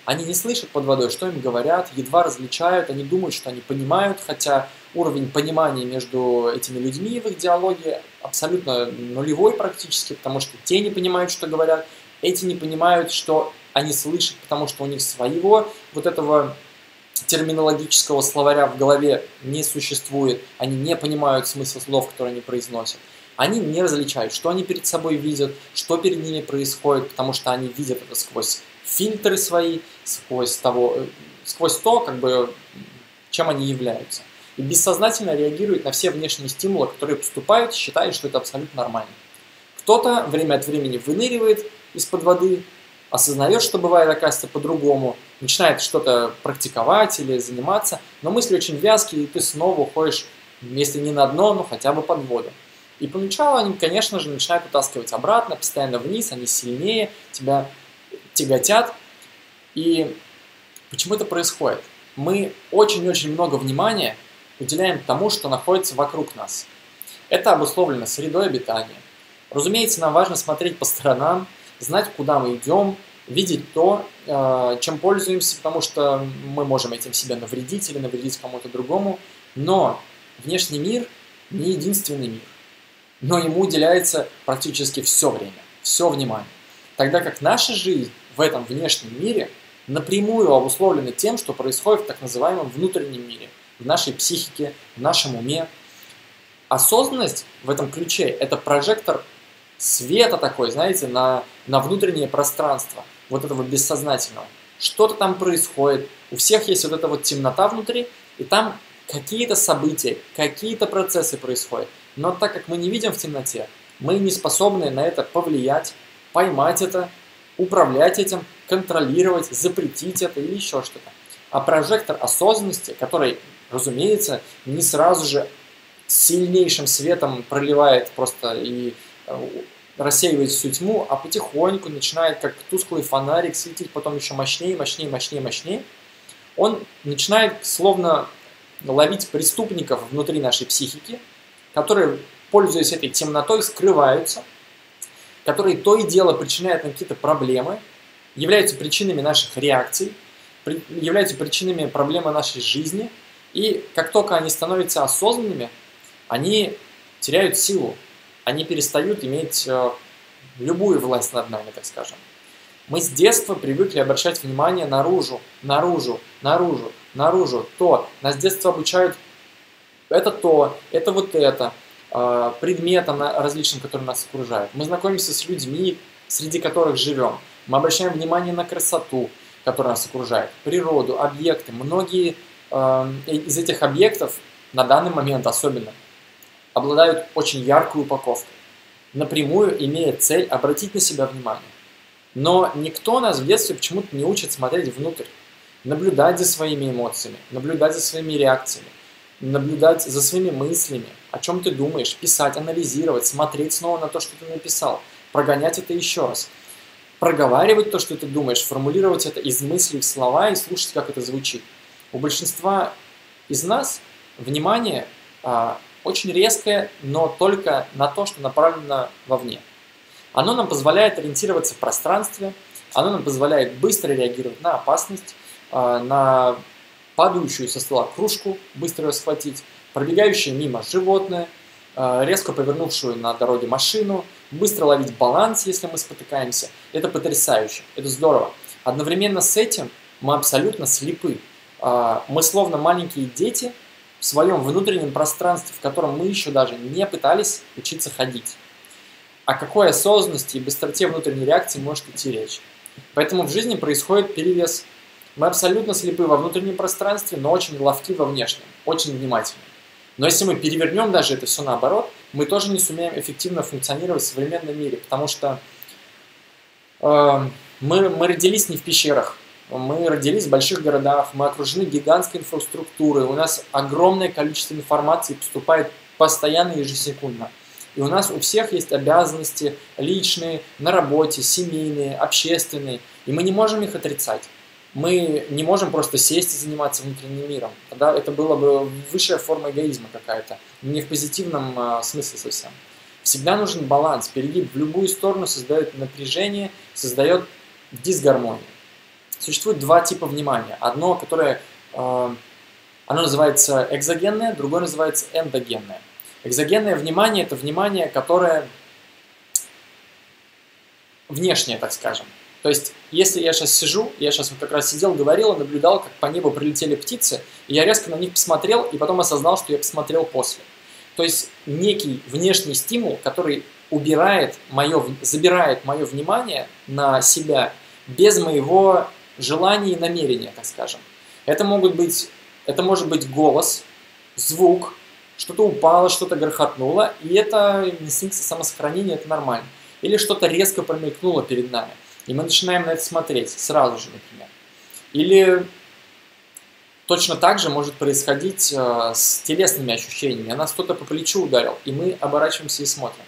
они не слышат под водой, что им говорят, едва различают, они думают, что они понимают, хотя уровень понимания между этими людьми в их диалоге абсолютно нулевой практически, потому что те не понимают, что говорят, эти не понимают, что они слышат, потому что у них своего вот этого терминологического словаря в голове не существует, они не понимают смысл слов, которые они произносят. Они не различают, что они перед собой видят, что перед ними происходит, потому что они видят это сквозь фильтры свои, сквозь, того, э, сквозь то, как бы, чем они являются. И бессознательно реагируют на все внешние стимулы, которые поступают, считая, что это абсолютно нормально. Кто-то время от времени выныривает из-под воды, осознает, что бывает, оказывается, по-другому, начинает что-то практиковать или заниматься, но мысли очень вязкие, и ты снова уходишь, если не на дно, но хотя бы под воду. И поначалу они, конечно же, начинают утаскивать обратно, постоянно вниз, они сильнее, тебя тяготят. И почему это происходит? Мы очень-очень много внимания уделяем тому, что находится вокруг нас. Это обусловлено средой обитания. Разумеется, нам важно смотреть по сторонам, знать, куда мы идем, видеть то, э, чем пользуемся, потому что мы можем этим себе навредить или навредить кому-то другому. Но внешний мир не единственный мир. Но ему уделяется практически все время, все внимание. Тогда как наша жизнь в этом внешнем мире напрямую обусловлена тем, что происходит в так называемом внутреннем мире, в нашей психике, в нашем уме. Осознанность в этом ключе – это прожектор света такой, знаете, на, на внутреннее пространство вот этого бессознательного. Что-то там происходит, у всех есть вот эта вот темнота внутри, и там какие-то события, какие-то процессы происходят. Но так как мы не видим в темноте, мы не способны на это повлиять, поймать это, управлять этим, контролировать, запретить это или еще что-то. А прожектор осознанности, который, разумеется, не сразу же сильнейшим светом проливает просто и рассеивает всю тьму, а потихоньку начинает как тусклый фонарик светить, потом еще мощнее, мощнее, мощнее, мощнее. Он начинает словно ловить преступников внутри нашей психики, которые, пользуясь этой темнотой, скрываются, которые то и дело причиняют нам какие-то проблемы, являются причинами наших реакций, являются причинами проблемы нашей жизни, и как только они становятся осознанными, они теряют силу, они перестают иметь э, любую власть над нами, так скажем. Мы с детства привыкли обращать внимание наружу, наружу, наружу, наружу, то. Нас с детства обучают это то, это вот это, э, предметам различным, которые нас окружают. Мы знакомимся с людьми, среди которых живем. Мы обращаем внимание на красоту, которая нас окружает, природу, объекты. Многие э, из этих объектов на данный момент особенно обладают очень яркой упаковкой, напрямую имея цель обратить на себя внимание. Но никто нас в детстве почему-то не учит смотреть внутрь, наблюдать за своими эмоциями, наблюдать за своими реакциями, наблюдать за своими мыслями, о чем ты думаешь, писать, анализировать, смотреть снова на то, что ты написал, прогонять это еще раз, проговаривать то, что ты думаешь, формулировать это из мыслей в слова и слушать, как это звучит. У большинства из нас внимание а, очень резкое, но только на то, что направлено вовне. Оно нам позволяет ориентироваться в пространстве, оно нам позволяет быстро реагировать на опасность, а, на падающую со стола кружку, быстро ее схватить, пробегающее мимо животное, э, резко повернувшую на дороге машину, быстро ловить баланс, если мы спотыкаемся. Это потрясающе, это здорово. Одновременно с этим мы абсолютно слепы. А, мы словно маленькие дети в своем внутреннем пространстве, в котором мы еще даже не пытались учиться ходить. О какой осознанности и быстроте внутренней реакции может идти речь? Поэтому в жизни происходит перевес. Мы абсолютно слепы во внутреннем пространстве, но очень ловки во внешнем, очень внимательны. Но если мы перевернем даже это все наоборот, мы тоже не сумеем эффективно функционировать в современном мире, потому что э, мы, мы родились не в пещерах, мы родились в больших городах, мы окружены гигантской инфраструктурой, у нас огромное количество информации поступает постоянно, ежесекундно. И у нас у всех есть обязанности личные, на работе, семейные, общественные, и мы не можем их отрицать. Мы не можем просто сесть и заниматься внутренним миром. Тогда это было бы высшая форма эгоизма какая-то, не в позитивном а, смысле совсем. Всегда нужен баланс. Перегиб в любую сторону создает напряжение, создает дисгармонию. Существует два типа внимания. Одно, которое э, оно называется экзогенное, другое называется эндогенное. Экзогенное внимание – это внимание, которое внешнее, так скажем. То есть, если я сейчас сижу, я сейчас вот как раз сидел, говорил, наблюдал, как по небу прилетели птицы, и я резко на них посмотрел, и потом осознал, что я посмотрел после. То есть, некий внешний стимул, который убирает мое, забирает мое внимание на себя без моего желания и намерения, так скажем. Это могут быть, это может быть голос, звук, что-то упало, что-то грохотнуло, и это инстинкт самосохранения, это нормально. Или что-то резко промелькнуло перед нами. И мы начинаем на это смотреть сразу же, например. Или точно так же может происходить э, с телесными ощущениями. Нас кто-то по плечу ударил, и мы оборачиваемся и смотрим.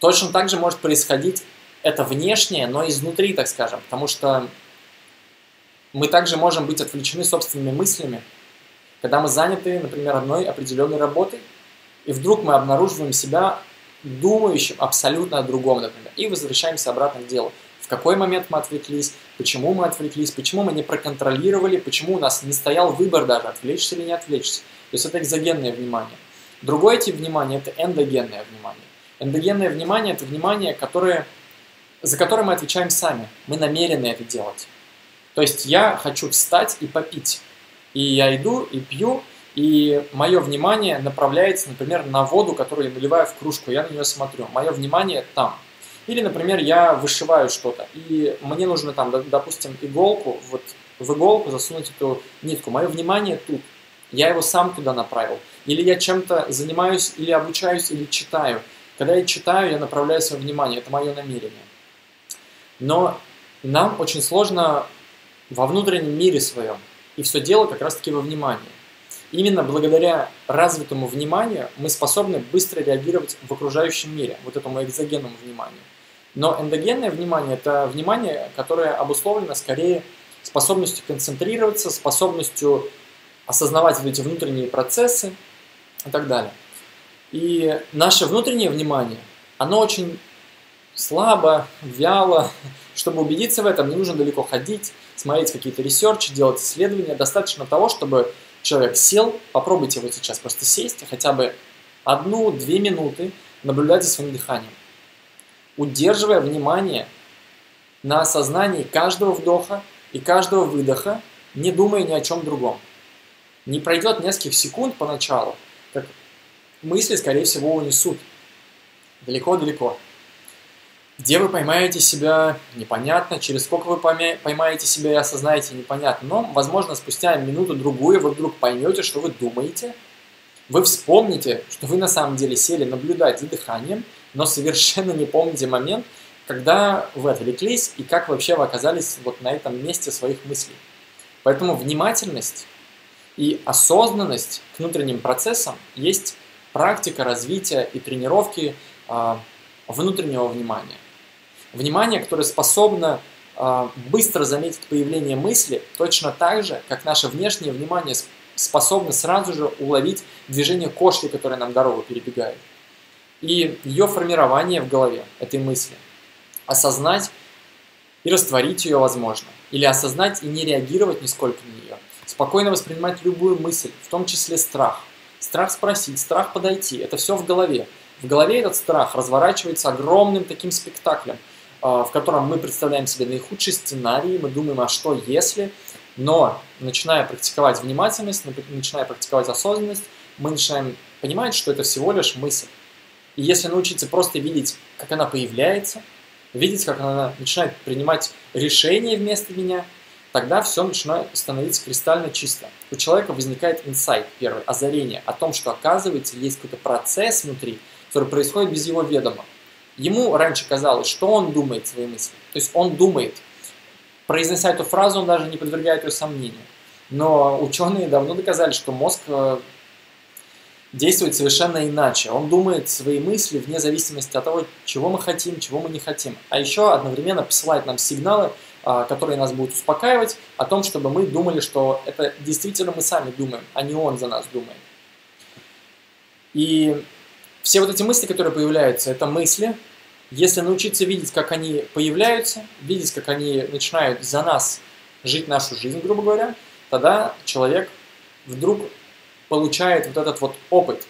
Точно так же может происходить это внешнее, но изнутри, так скажем, потому что мы также можем быть отвлечены собственными мыслями, когда мы заняты, например, одной определенной работой, и вдруг мы обнаруживаем себя думающим абсолютно о другом, например, и возвращаемся обратно к делу какой момент мы отвлеклись, почему мы отвлеклись, почему мы не проконтролировали, почему у нас не стоял выбор даже, отвлечься или не отвлечься. То есть это экзогенное внимание. Другой тип внимания – это эндогенное внимание. Эндогенное внимание – это внимание, которое, за которое мы отвечаем сами. Мы намерены это делать. То есть я хочу встать и попить. И я иду и пью, и мое внимание направляется, например, на воду, которую я наливаю в кружку, я на нее смотрю. Мое внимание там – или, например, я вышиваю что-то, и мне нужно там, допустим, иголку, вот в иголку засунуть эту нитку. Мое внимание тут. Я его сам туда направил. Или я чем-то занимаюсь, или обучаюсь, или читаю. Когда я читаю, я направляю свое внимание. Это мое намерение. Но нам очень сложно во внутреннем мире своем. И все дело как раз-таки во внимании. Именно благодаря развитому вниманию мы способны быстро реагировать в окружающем мире, вот этому экзогенному вниманию. Но эндогенное внимание – это внимание, которое обусловлено скорее способностью концентрироваться, способностью осознавать вот эти внутренние процессы и так далее. И наше внутреннее внимание, оно очень слабо, вяло. Чтобы убедиться в этом, не нужно далеко ходить, смотреть какие-то ресерчи, делать исследования. Достаточно того, чтобы человек сел, попробуйте вот сейчас просто сесть, хотя бы одну-две минуты наблюдать за своим дыханием удерживая внимание на осознании каждого вдоха и каждого выдоха, не думая ни о чем другом. Не пройдет нескольких секунд поначалу, как мысли, скорее всего, унесут далеко-далеко. Где вы поймаете себя, непонятно. Через сколько вы поймаете себя и осознаете, непонятно. Но, возможно, спустя минуту-другую вы вдруг поймете, что вы думаете. Вы вспомните, что вы на самом деле сели наблюдать за дыханием – но совершенно не помните момент, когда вы отвлеклись и как вообще вы оказались вот на этом месте своих мыслей. Поэтому внимательность и осознанность к внутренним процессам есть практика развития и тренировки э, внутреннего внимания. Внимание, которое способно э, быстро заметить появление мысли, точно так же, как наше внешнее внимание способно сразу же уловить движение кошки, которая нам дорогу перебегает и ее формирование в голове, этой мысли. Осознать и растворить ее возможно. Или осознать и не реагировать нисколько на нее. Спокойно воспринимать любую мысль, в том числе страх. страх спросить, страх подойти. Это все в голове. В голове этот страх разворачивается огромным таким спектаклем, в котором мы представляем себе наихудший сценарий, мы думаем, а что если, но начиная практиковать внимательность, начиная практиковать осознанность, мы начинаем понимать, что это всего лишь мысль. И если научиться просто видеть, как она появляется, видеть, как она начинает принимать решения вместо меня, тогда все начинает становиться кристально чисто. У человека возникает инсайт, первый, озарение о том, что оказывается есть какой-то процесс внутри, который происходит без его ведома. Ему раньше казалось, что он думает свои мысли. То есть он думает. Произнося эту фразу, он даже не подвергает ее сомнению. Но ученые давно доказали, что мозг э, действует совершенно иначе. Он думает свои мысли вне зависимости от того, чего мы хотим, чего мы не хотим. А еще одновременно посылает нам сигналы, а, которые нас будут успокаивать, о том, чтобы мы думали, что это действительно мы сами думаем, а не он за нас думает. И все вот эти мысли, которые появляются, это мысли. Если научиться видеть, как они появляются, видеть, как они начинают за нас жить нашу жизнь, грубо говоря, тогда человек вдруг получает вот этот вот опыт.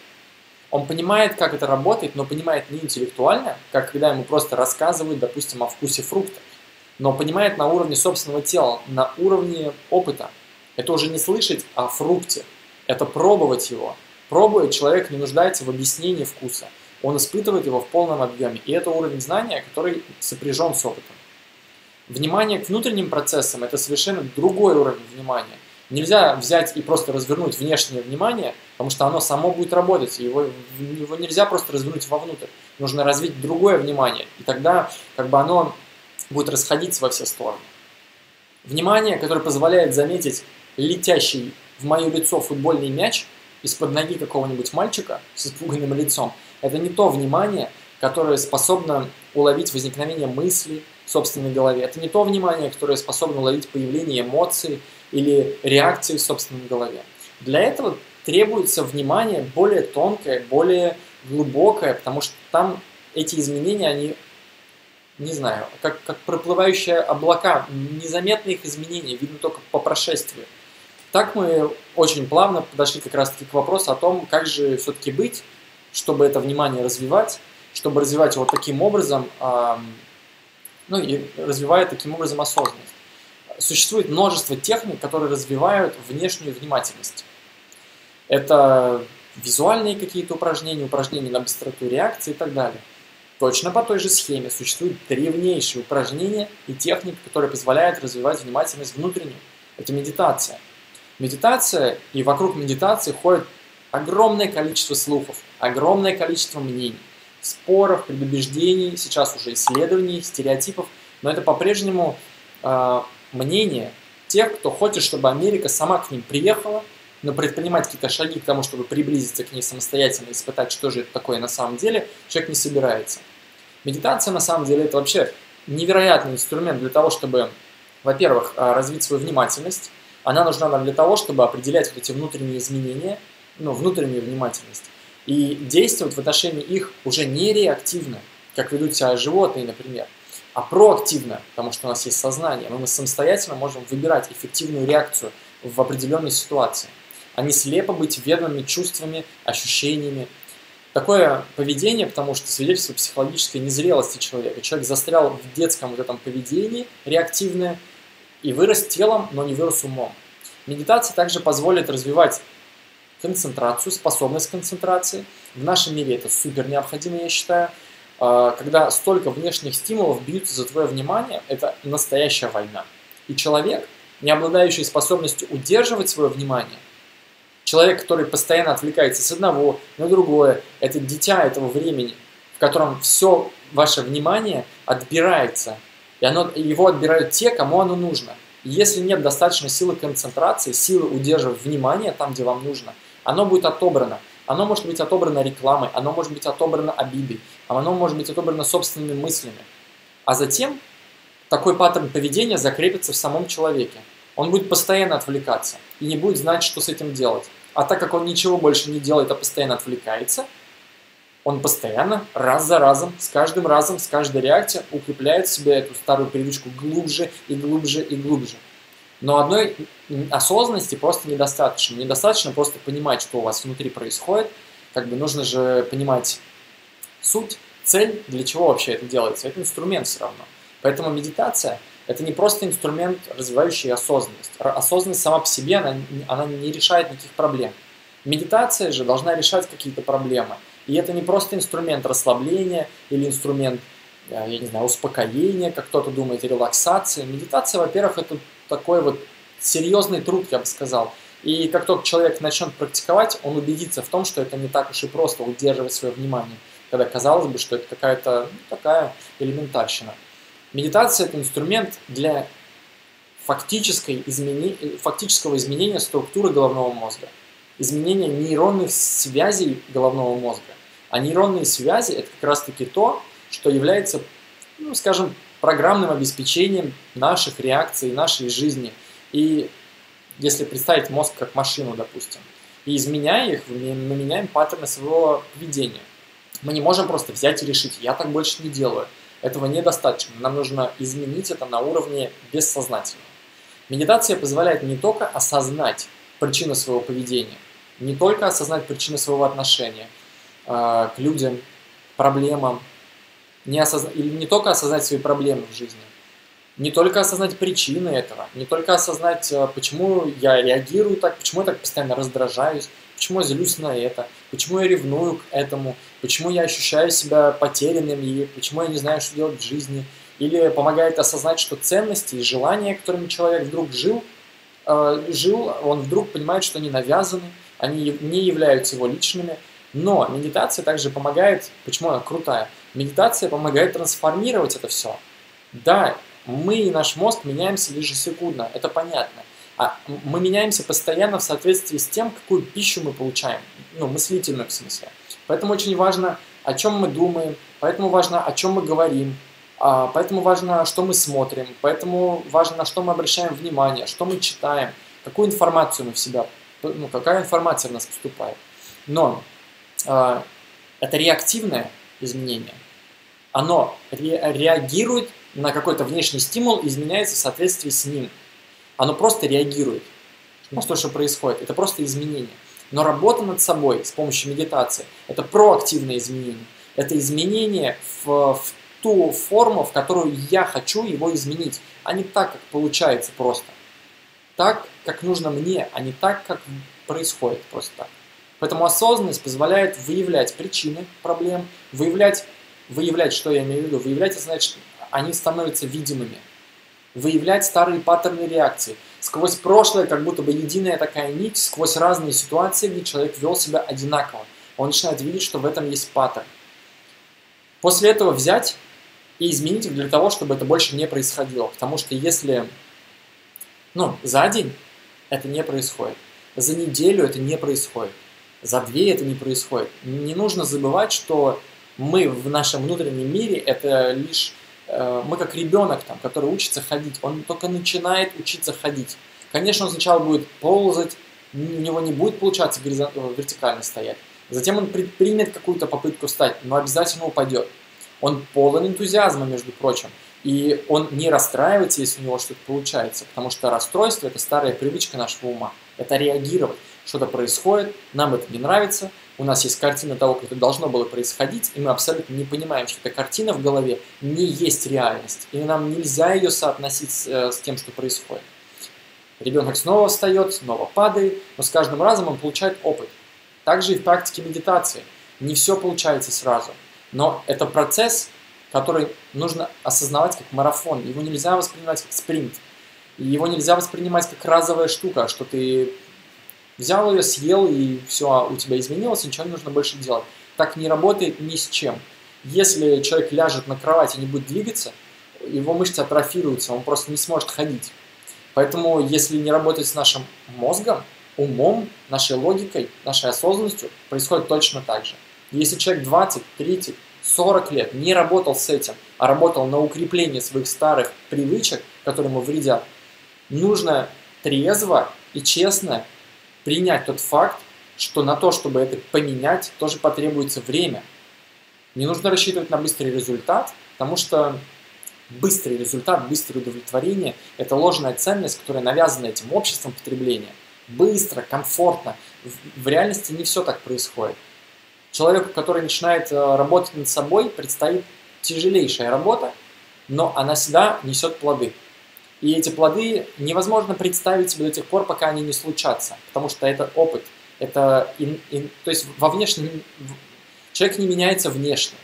Он понимает, как это работает, но понимает не интеллектуально, как когда ему просто рассказывают, допустим, о вкусе фрукта, но понимает на уровне собственного тела, на уровне опыта. Это уже не слышать о фрукте, это пробовать его, Пробуя, человек не нуждается в объяснении вкуса. Он испытывает его в полном объеме. И это уровень знания, который сопряжен с опытом. Внимание к внутренним процессам – это совершенно другой уровень внимания. Нельзя взять и просто развернуть внешнее внимание, потому что оно само будет работать, его, его нельзя просто развернуть вовнутрь. Нужно развить другое внимание, и тогда как бы оно будет расходиться во все стороны. Внимание, которое позволяет заметить летящий в мое лицо футбольный мяч – из-под ноги какого-нибудь мальчика с испуганным лицом, это не то внимание, которое способно уловить возникновение мыслей в собственной голове. Это не то внимание, которое способно уловить появление эмоций или реакции в собственной голове. Для этого требуется внимание более тонкое, более глубокое, потому что там эти изменения, они, не знаю, как, как проплывающие облака, незаметные их изменения, видно только по прошествию. Так мы очень плавно подошли как раз-таки к вопросу о том, как же все-таки быть, чтобы это внимание развивать, чтобы развивать его таким образом, ну и развивая таким образом осознанность. Существует множество техник, которые развивают внешнюю внимательность. Это визуальные какие-то упражнения, упражнения на быстроту реакции и так далее. Точно по той же схеме существуют древнейшие упражнения и техники, которые позволяют развивать внимательность внутреннюю. Это медитация – Медитация, и вокруг медитации ходит огромное количество слухов, огромное количество мнений, споров, предубеждений, сейчас уже исследований, стереотипов, но это по-прежнему э, мнение тех, кто хочет, чтобы Америка сама к ним приехала, но предпринимать какие-то шаги к тому, чтобы приблизиться к ней самостоятельно, испытать, что же это такое на самом деле, человек не собирается. Медитация на самом деле это вообще невероятный инструмент для того, чтобы, во-первых, а, развить свою внимательность, она нужна нам для того, чтобы определять вот эти внутренние изменения, ну, внутреннюю внимательность, и действовать в отношении их уже не реактивно, как ведут себя животные, например, а проактивно, потому что у нас есть сознание, мы самостоятельно можем выбирать эффективную реакцию в определенной ситуации, а не слепо быть ведомыми чувствами, ощущениями. Такое поведение, потому что свидетельствует психологической незрелости человека. Человек застрял в детском вот этом поведении реактивное, и вырос телом, но не вырос умом. Медитация также позволит развивать концентрацию, способность концентрации. В нашем мире это супер необходимо, я считаю. А, когда столько внешних стимулов бьются за твое внимание, это настоящая война. И человек, не обладающий способностью удерживать свое внимание, человек, который постоянно отвлекается с одного на другое, это дитя этого времени, в котором все ваше внимание отбирается и оно, его отбирают те, кому оно нужно. если нет достаточной силы концентрации, силы удерживать внимание там, где вам нужно, оно будет отобрано. Оно может быть отобрано рекламой, оно может быть отобрано обидой, оно может быть отобрано собственными мыслями. А затем такой паттерн поведения закрепится в самом человеке. Он будет постоянно отвлекаться и не будет знать, что с этим делать. А так как он ничего больше не делает, а постоянно отвлекается – он постоянно, раз за разом, с каждым разом, с каждой реакцией укрепляет в себе эту старую привычку глубже и глубже и глубже. Но одной осознанности просто недостаточно. Недостаточно просто понимать, что у вас внутри происходит. Как бы нужно же понимать суть, цель, для чего вообще это делается. Это инструмент все равно. Поэтому медитация – это не просто инструмент, развивающий осознанность. Осознанность сама по себе, она, она не решает никаких проблем. Медитация же должна решать какие-то проблемы. И это не просто инструмент расслабления или инструмент, э, я не знаю, успокоения, как кто-то думает, релаксации. Медитация, во-первых, это такой вот серьезный труд, я бы сказал. И как только человек начнет практиковать, он убедится в том, что это не так уж и просто удерживать свое внимание, когда казалось бы, что это какая-то ну, такая элементарщина. Медитация – это инструмент для фактической измени... фактического изменения структуры головного мозга, изменения нейронных связей головного мозга. А нейронные связи – это как раз-таки то, что является, ну, скажем, программным обеспечением наших реакций, нашей жизни. И если представить мозг как машину, допустим, и изменяя их, мы меняем паттерны своего поведения. Мы не можем просто взять и решить, я так больше не делаю – этого недостаточно. Нам нужно изменить это на уровне бессознательного. Медитация позволяет не только осознать причину своего поведения, не только осознать причину своего отношения э, к людям, проблемам, не осозна... или не только осознать свои проблемы в жизни, не только осознать причины этого, не только осознать, э, почему я реагирую так, почему я так постоянно раздражаюсь, почему я злюсь на это, почему я ревную к этому, почему я ощущаю себя потерянным и почему я не знаю, что делать в жизни. Или помогает осознать, что ценности и желания, которыми человек вдруг жил, э, жил, он вдруг понимает, что они навязаны, они не являются его личными. Но медитация также помогает, почему она крутая, медитация помогает трансформировать это все. Да, мы и наш мозг меняемся ежесекундно, это понятно. А мы меняемся постоянно в соответствии с тем, какую пищу мы получаем, ну, мыслительную в смысле. Поэтому очень важно, о чем мы думаем, поэтому важно, о чем мы говорим, а, поэтому важно, что мы смотрим, поэтому важно, на что мы обращаем внимание, что мы читаем, какую информацию мы в себя, ну, какая информация в нас поступает. Но э, это реактивное изменение. Оно ре реагирует на какой-то внешний стимул, изменяется в соответствии с ним – оно просто реагирует на то, что происходит. Это просто изменение. Но работа над собой с помощью медитации – это проактивное изменение. Это изменение в, в ту форму, в которую я хочу его изменить, а не так, как получается просто. Так, как нужно мне, а не так, как происходит просто так. Поэтому осознанность позволяет выявлять причины проблем, выявлять, выявлять, что я имею в виду, выявлять, это значит, они становятся видимыми – выявлять старые паттерны реакции. Сквозь прошлое, как будто бы единая такая нить, сквозь разные ситуации, где человек вел себя одинаково. Он начинает видеть, что в этом есть паттерн. После этого взять и изменить их для того, чтобы это больше не происходило. Потому что если ну, за день это не происходит, за неделю это не происходит, за две это не происходит. Не нужно забывать, что мы в нашем внутреннем мире это лишь Э, мы как ребенок, там, который учится ходить, он только начинает учиться ходить. Конечно, он сначала будет ползать, у него не будет получаться э, вертикально стоять. Затем он предпримет какую-то попытку встать, но обязательно упадет. Он полон энтузиазма, между прочим. И он не расстраивается, если у него что-то получается, потому что расстройство – это старая привычка нашего ума. Это реагировать. Что-то происходит, нам это не нравится, у нас есть картина того, как это должно было происходить, и мы абсолютно не понимаем, что эта картина в голове не есть реальность, и нам нельзя ее соотносить с, э, с тем, что происходит. Ребенок снова встает, снова падает, но с каждым разом он получает опыт. Также и в практике медитации. Не все получается сразу, но это процесс, который нужно осознавать как марафон. Его нельзя воспринимать как спринт. Его нельзя воспринимать как разовая штука, что ты Взял ее, съел, и все, у тебя изменилось, ничего не нужно больше делать. Так не работает ни с чем. Если человек ляжет на кровать и не будет двигаться, его мышцы атрофируются, он просто не сможет ходить. Поэтому, если не работать с нашим мозгом, умом, нашей логикой, нашей осознанностью, происходит точно так же. Если человек 20, 30, 40 лет не работал с этим, а работал на укрепление своих старых привычек, которые ему вредят, нужно трезво и честно принять тот факт, что на то, чтобы это поменять, тоже потребуется время. Не нужно рассчитывать на быстрый результат, потому что быстрый результат, быстрое удовлетворение – это ложная ценность, которая навязана этим обществом потребления. Быстро, комфортно. В, в реальности не все так происходит. Человеку, который начинает э, работать над собой, предстоит тяжелейшая работа, но она всегда несет плоды. И эти плоды невозможно представить себе до тех пор, пока они не случатся, потому что это опыт. Это ин, ин, то есть во внешнем человек не меняется внешне.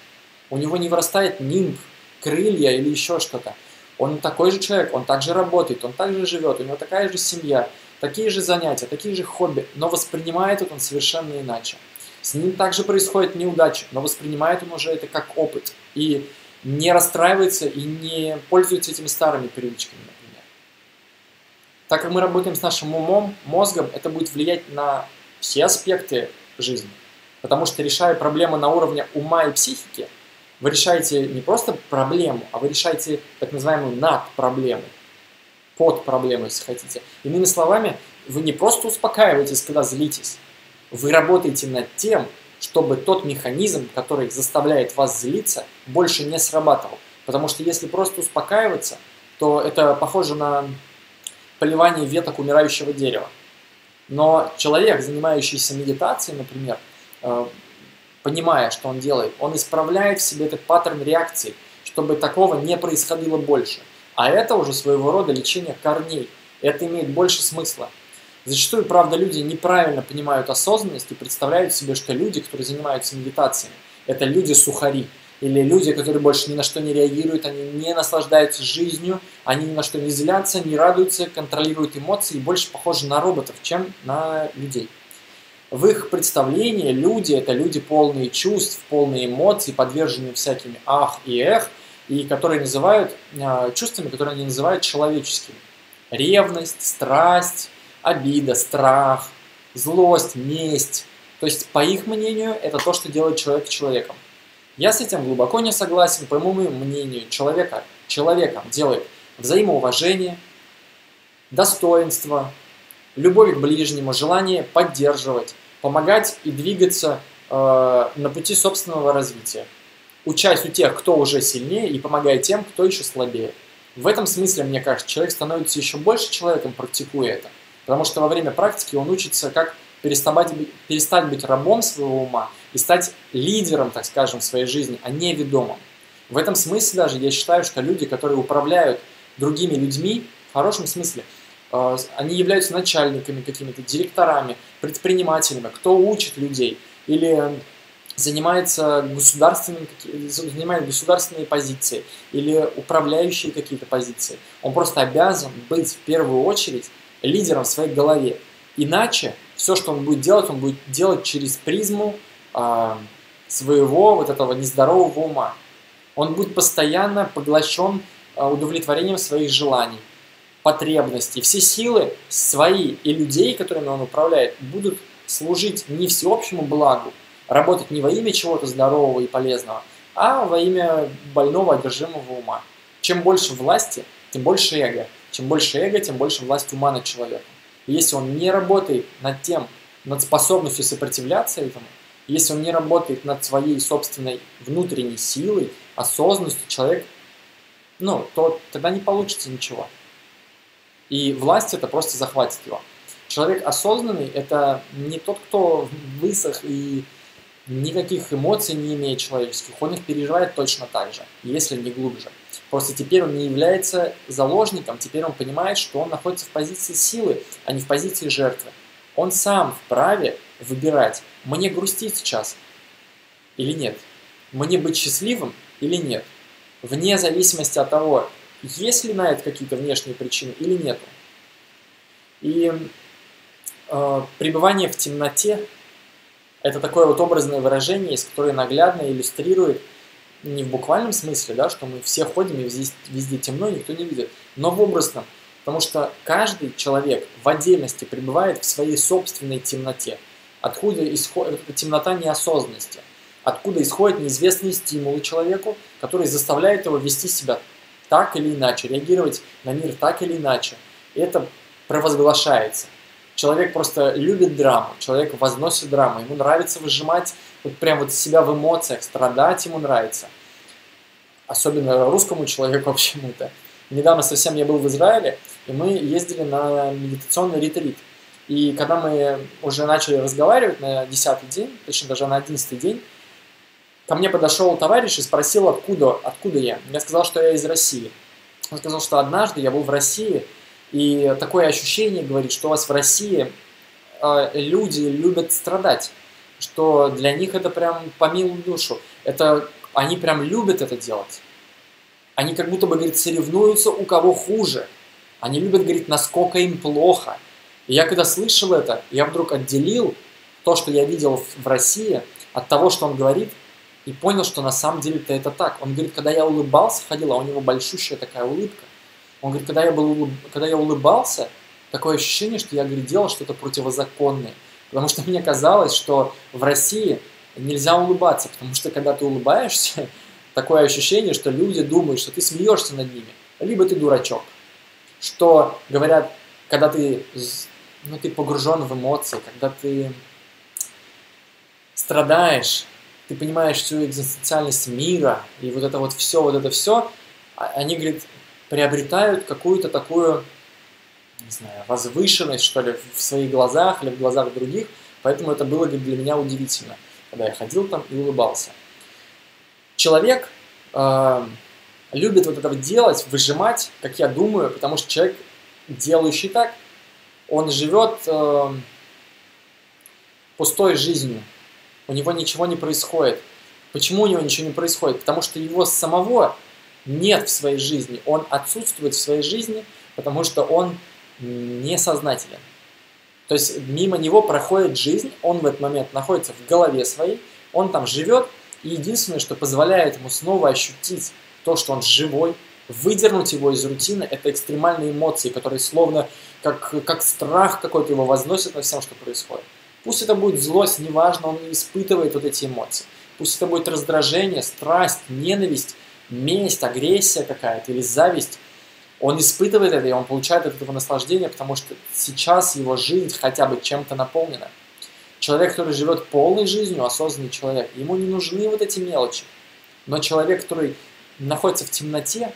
У него не вырастает нимб, крылья или еще что-то. Он такой же человек, он также работает, он также живет, у него такая же семья, такие же занятия, такие же хобби, но воспринимает это он совершенно иначе. С ним также происходит неудача, но воспринимает он уже это как опыт и не расстраивается и не пользуется этими старыми привычками. Так как мы работаем с нашим умом, мозгом, это будет влиять на все аспекты жизни. Потому что решая проблемы на уровне ума и психики, вы решаете не просто проблему, а вы решаете так называемую над-проблему, под проблему, если хотите. Иными словами, вы не просто успокаиваетесь, когда злитесь, вы работаете над тем, чтобы тот механизм, который заставляет вас злиться, больше не срабатывал. Потому что если просто успокаиваться, то это похоже на поливание веток умирающего дерева. Но человек, занимающийся медитацией, например, э, понимая, что он делает, он исправляет в себе этот паттерн реакции, чтобы такого не происходило больше. А это уже своего рода лечение корней. Это имеет больше смысла. Зачастую, правда, люди неправильно понимают осознанность и представляют себе, что люди, которые занимаются медитациями, это люди-сухари. Или люди, которые больше ни на что не реагируют, они не наслаждаются жизнью, они ни на что не злятся, не радуются, контролируют эмоции и больше похожи на роботов, чем на людей. В их представлении люди – это люди полные чувств, полные эмоций, подверженные всякими ах и эх, и которые называют э, чувствами, которые они называют человеческими. Ревность, страсть, обида, страх, злость, месть. То есть, по их мнению, это то, что делает человека человеком. Я с этим глубоко не согласен. По моему мнению, человека человеком делает взаимоуважение, достоинство, любовь к ближнему, желание поддерживать, помогать и двигаться э, на пути собственного развития. Учась у тех, кто уже сильнее, и помогая тем, кто еще слабее. В этом смысле, мне кажется, человек становится еще больше человеком, практикуя это. Потому что во время практики он учится, как перестать, перестать быть рабом своего ума и стать лидером, так скажем, в своей жизни, а не ведомым. В этом смысле даже я считаю, что люди, которые управляют другими людьми, в хорошем смысле, э, они являются начальниками какими-то, директорами, предпринимателями, кто учит людей или занимается государственными, занимает государственные позиции или управляющие какие-то позиции. Он просто обязан быть в первую очередь лидером в своей голове. Иначе все, что он будет делать, он будет делать через призму своего вот этого нездорового ума. Он будет постоянно поглощен э, удовлетворением своих желаний, потребностей. Все силы свои и людей, которыми он управляет, будут служить не всеобщему благу, работать не во имя чего-то здорового и полезного, а во имя больного, одержимого ума. Чем больше власти, тем больше эго. Чем больше эго, тем больше власть ума над человеком. И если он не работает над тем, над способностью сопротивляться этому, если он не работает над своей собственной внутренней силой, осознанностью, человек, ну, то тогда не получится ничего. И власть это просто захватит его. Человек осознанный – это не тот, кто высох и никаких эмоций не имеет человеческих. Он их переживает точно так же, если не глубже. Просто теперь он не является заложником, теперь он понимает, что он находится в позиции силы, а не в позиции жертвы. Он сам вправе выбирать, мне грустить сейчас или нет, мне быть счастливым или нет, вне зависимости от того, есть ли на это какие-то внешние причины или нет. И э, пребывание в темноте – это такое вот образное выражение, из которое наглядно иллюстрирует – не в буквальном смысле, да, что мы все ходим и везде, везде темно, никто не видит, но в образном, потому что каждый человек в отдельности пребывает в своей собственной темноте. Откуда исходит темнота неосознанности? Откуда исходят неизвестные стимулы человеку, которые заставляют его вести себя так или иначе, реагировать на мир так или иначе. И это провозглашается. Человек просто любит драму, человек возносит драму, ему нравится выжимать вот прям вот себя в эмоциях, страдать ему нравится. особенно русскому человеку почему-то. Недавно совсем я был в Израиле, и мы ездили на медитационный ретрит. И когда мы уже начали разговаривать на десятый день, точнее даже на одиннадцатый день, ко мне подошел товарищ и спросил, откуда, откуда я. Я сказал, что я из России. Он сказал, что однажды я был в России, и такое ощущение, говорит, что у вас в России э, люди любят страдать, что для них это прям по милую душу. Это, они прям любят это делать. Они как будто бы, говорит, соревнуются, у кого хуже. Они любят, говорит, насколько им плохо. И я когда слышал это, я вдруг отделил то, что я видел в России, от того, что он говорит, и понял, что на самом деле-то это так. Он говорит, когда я улыбался, ходил, а у него большущая такая улыбка. Он говорит, когда я, был, когда я улыбался, такое ощущение, что я, говорит, делал что-то противозаконное. Потому что мне казалось, что в России нельзя улыбаться, потому что когда ты улыбаешься, такое ощущение, что люди думают, что ты смеешься над ними, либо ты дурачок. Что говорят, когда ты, ну, ты погружен в эмоции, когда ты страдаешь, ты понимаешь всю экзистенциальность мира, и вот это вот все, вот это все, а, они, говорит, приобретают какую-то такую, не знаю, возвышенность, что ли, в своих глазах или в глазах других, поэтому это было для меня удивительно, когда я ходил там и улыбался. Человек э, любит вот это делать, выжимать, как я думаю, потому что человек, делающий так, он живет э, пустой жизнью, у него ничего не происходит. Почему у него ничего не происходит? Потому что его самого нет в своей жизни, он отсутствует в своей жизни, потому что он несознателен. То есть мимо него проходит жизнь, он в этот момент находится в голове своей, он там живет, и единственное, что позволяет ему снова ощутить то, что он живой, выдернуть его из рутины, это экстремальные эмоции, которые словно как, как страх какой-то его возносят на всем, что происходит. Пусть это будет злость, неважно, он не испытывает вот эти эмоции. Пусть это будет раздражение, страсть, ненависть, месть, агрессия какая-то или зависть. Он испытывает это, и он получает от этого наслаждение, потому что сейчас его жизнь хотя бы чем-то наполнена. Человек, который живет полной жизнью, осознанный человек, ему не нужны вот эти мелочи. Но человек, который находится в темноте,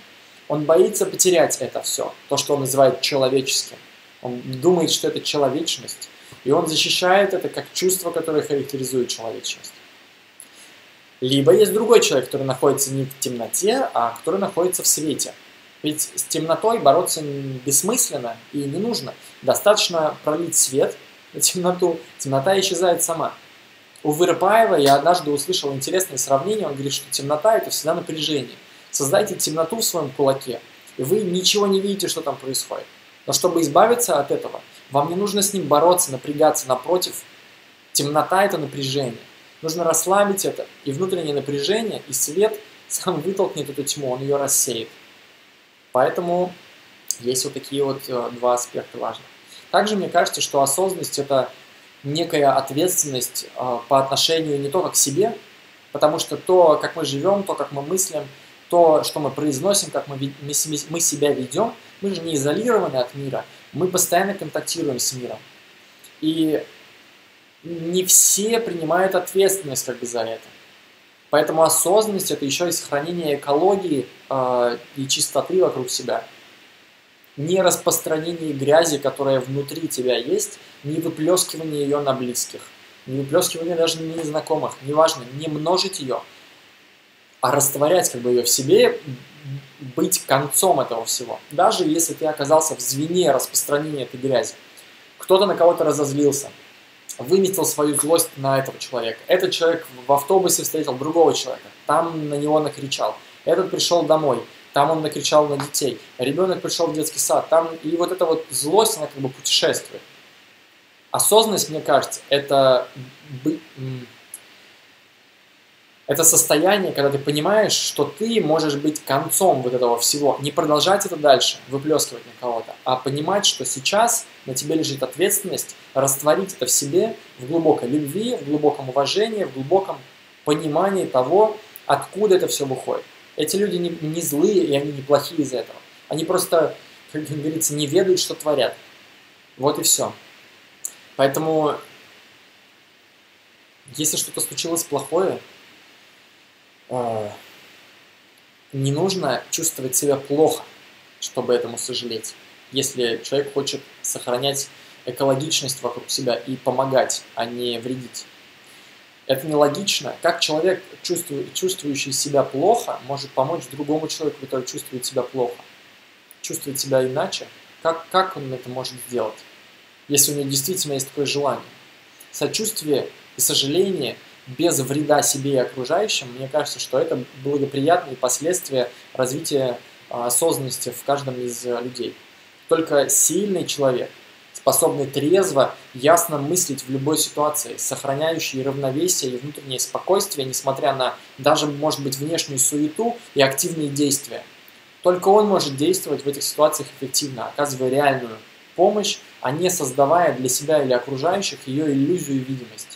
он боится потерять это все, то, что он называет человеческим. Он думает, что это человечность. И он защищает это как чувство, которое характеризует человечность. Либо есть другой человек, который находится не в темноте, а который находится в свете. Ведь с темнотой бороться бессмысленно и не нужно. Достаточно пролить свет на темноту, темнота исчезает сама. У Вырыпаева я однажды услышал интересное сравнение, он говорит, что темнота это всегда напряжение. Создайте темноту в своем кулаке, и вы ничего не видите, что там происходит. Но чтобы избавиться от этого, вам не нужно с ним бороться, напрягаться. Напротив, темнота – это напряжение. Нужно расслабить это, и внутреннее напряжение, и свет сам вытолкнет эту тьму, он ее рассеет. Поэтому есть вот такие вот э, два аспекта важных. Также мне кажется, что осознанность – это некая ответственность э, по отношению не только к себе, потому что то, как мы живем, то, как мы мыслим, то, что мы произносим, как мы, мы себя ведем, мы же не изолированы от мира, мы постоянно контактируем с миром. И не все принимают ответственность как бы за это. Поэтому осознанность это еще и сохранение экологии э, и чистоты вокруг себя. Не распространение грязи, которая внутри тебя есть, не выплескивание ее на близких, не выплескивание даже на незнакомых, неважно, не множить ее, а растворять как бы ее в себе, быть концом этого всего. Даже если ты оказался в звене распространения этой грязи. Кто-то на кого-то разозлился, выметил свою злость на этого человека. Этот человек в автобусе встретил другого человека, там на него накричал. Этот пришел домой, там он накричал на детей. Ребенок пришел в детский сад, там и вот эта вот злость, она как бы путешествует. Осознанность, мне кажется, это это состояние, когда ты понимаешь, что ты можешь быть концом вот этого всего. Не продолжать это дальше, выплескивать на кого-то, а понимать, что сейчас на тебе лежит ответственность растворить это в себе в глубокой любви, в глубоком уважении, в глубоком понимании того, откуда это все выходит. Эти люди не, не злые и они не плохие из-за этого. Они просто, как говорится, не ведают, что творят. Вот и все. Поэтому, если что-то случилось плохое, не нужно чувствовать себя плохо, чтобы этому сожалеть. Если человек хочет сохранять экологичность вокруг себя и помогать, а не вредить. Это нелогично. Как человек, чувствующий себя плохо, может помочь другому человеку, который чувствует себя плохо? Чувствует себя иначе? Как, как он это может сделать, если у него действительно есть такое желание? Сочувствие и сожаление без вреда себе и окружающим, мне кажется, что это благоприятные последствия развития а, осознанности в каждом из людей. Только сильный человек, способный трезво, ясно мыслить в любой ситуации, сохраняющий равновесие и внутреннее спокойствие, несмотря на даже, может быть, внешнюю суету и активные действия. Только он может действовать в этих ситуациях эффективно, оказывая реальную помощь, а не создавая для себя или окружающих ее иллюзию и видимость.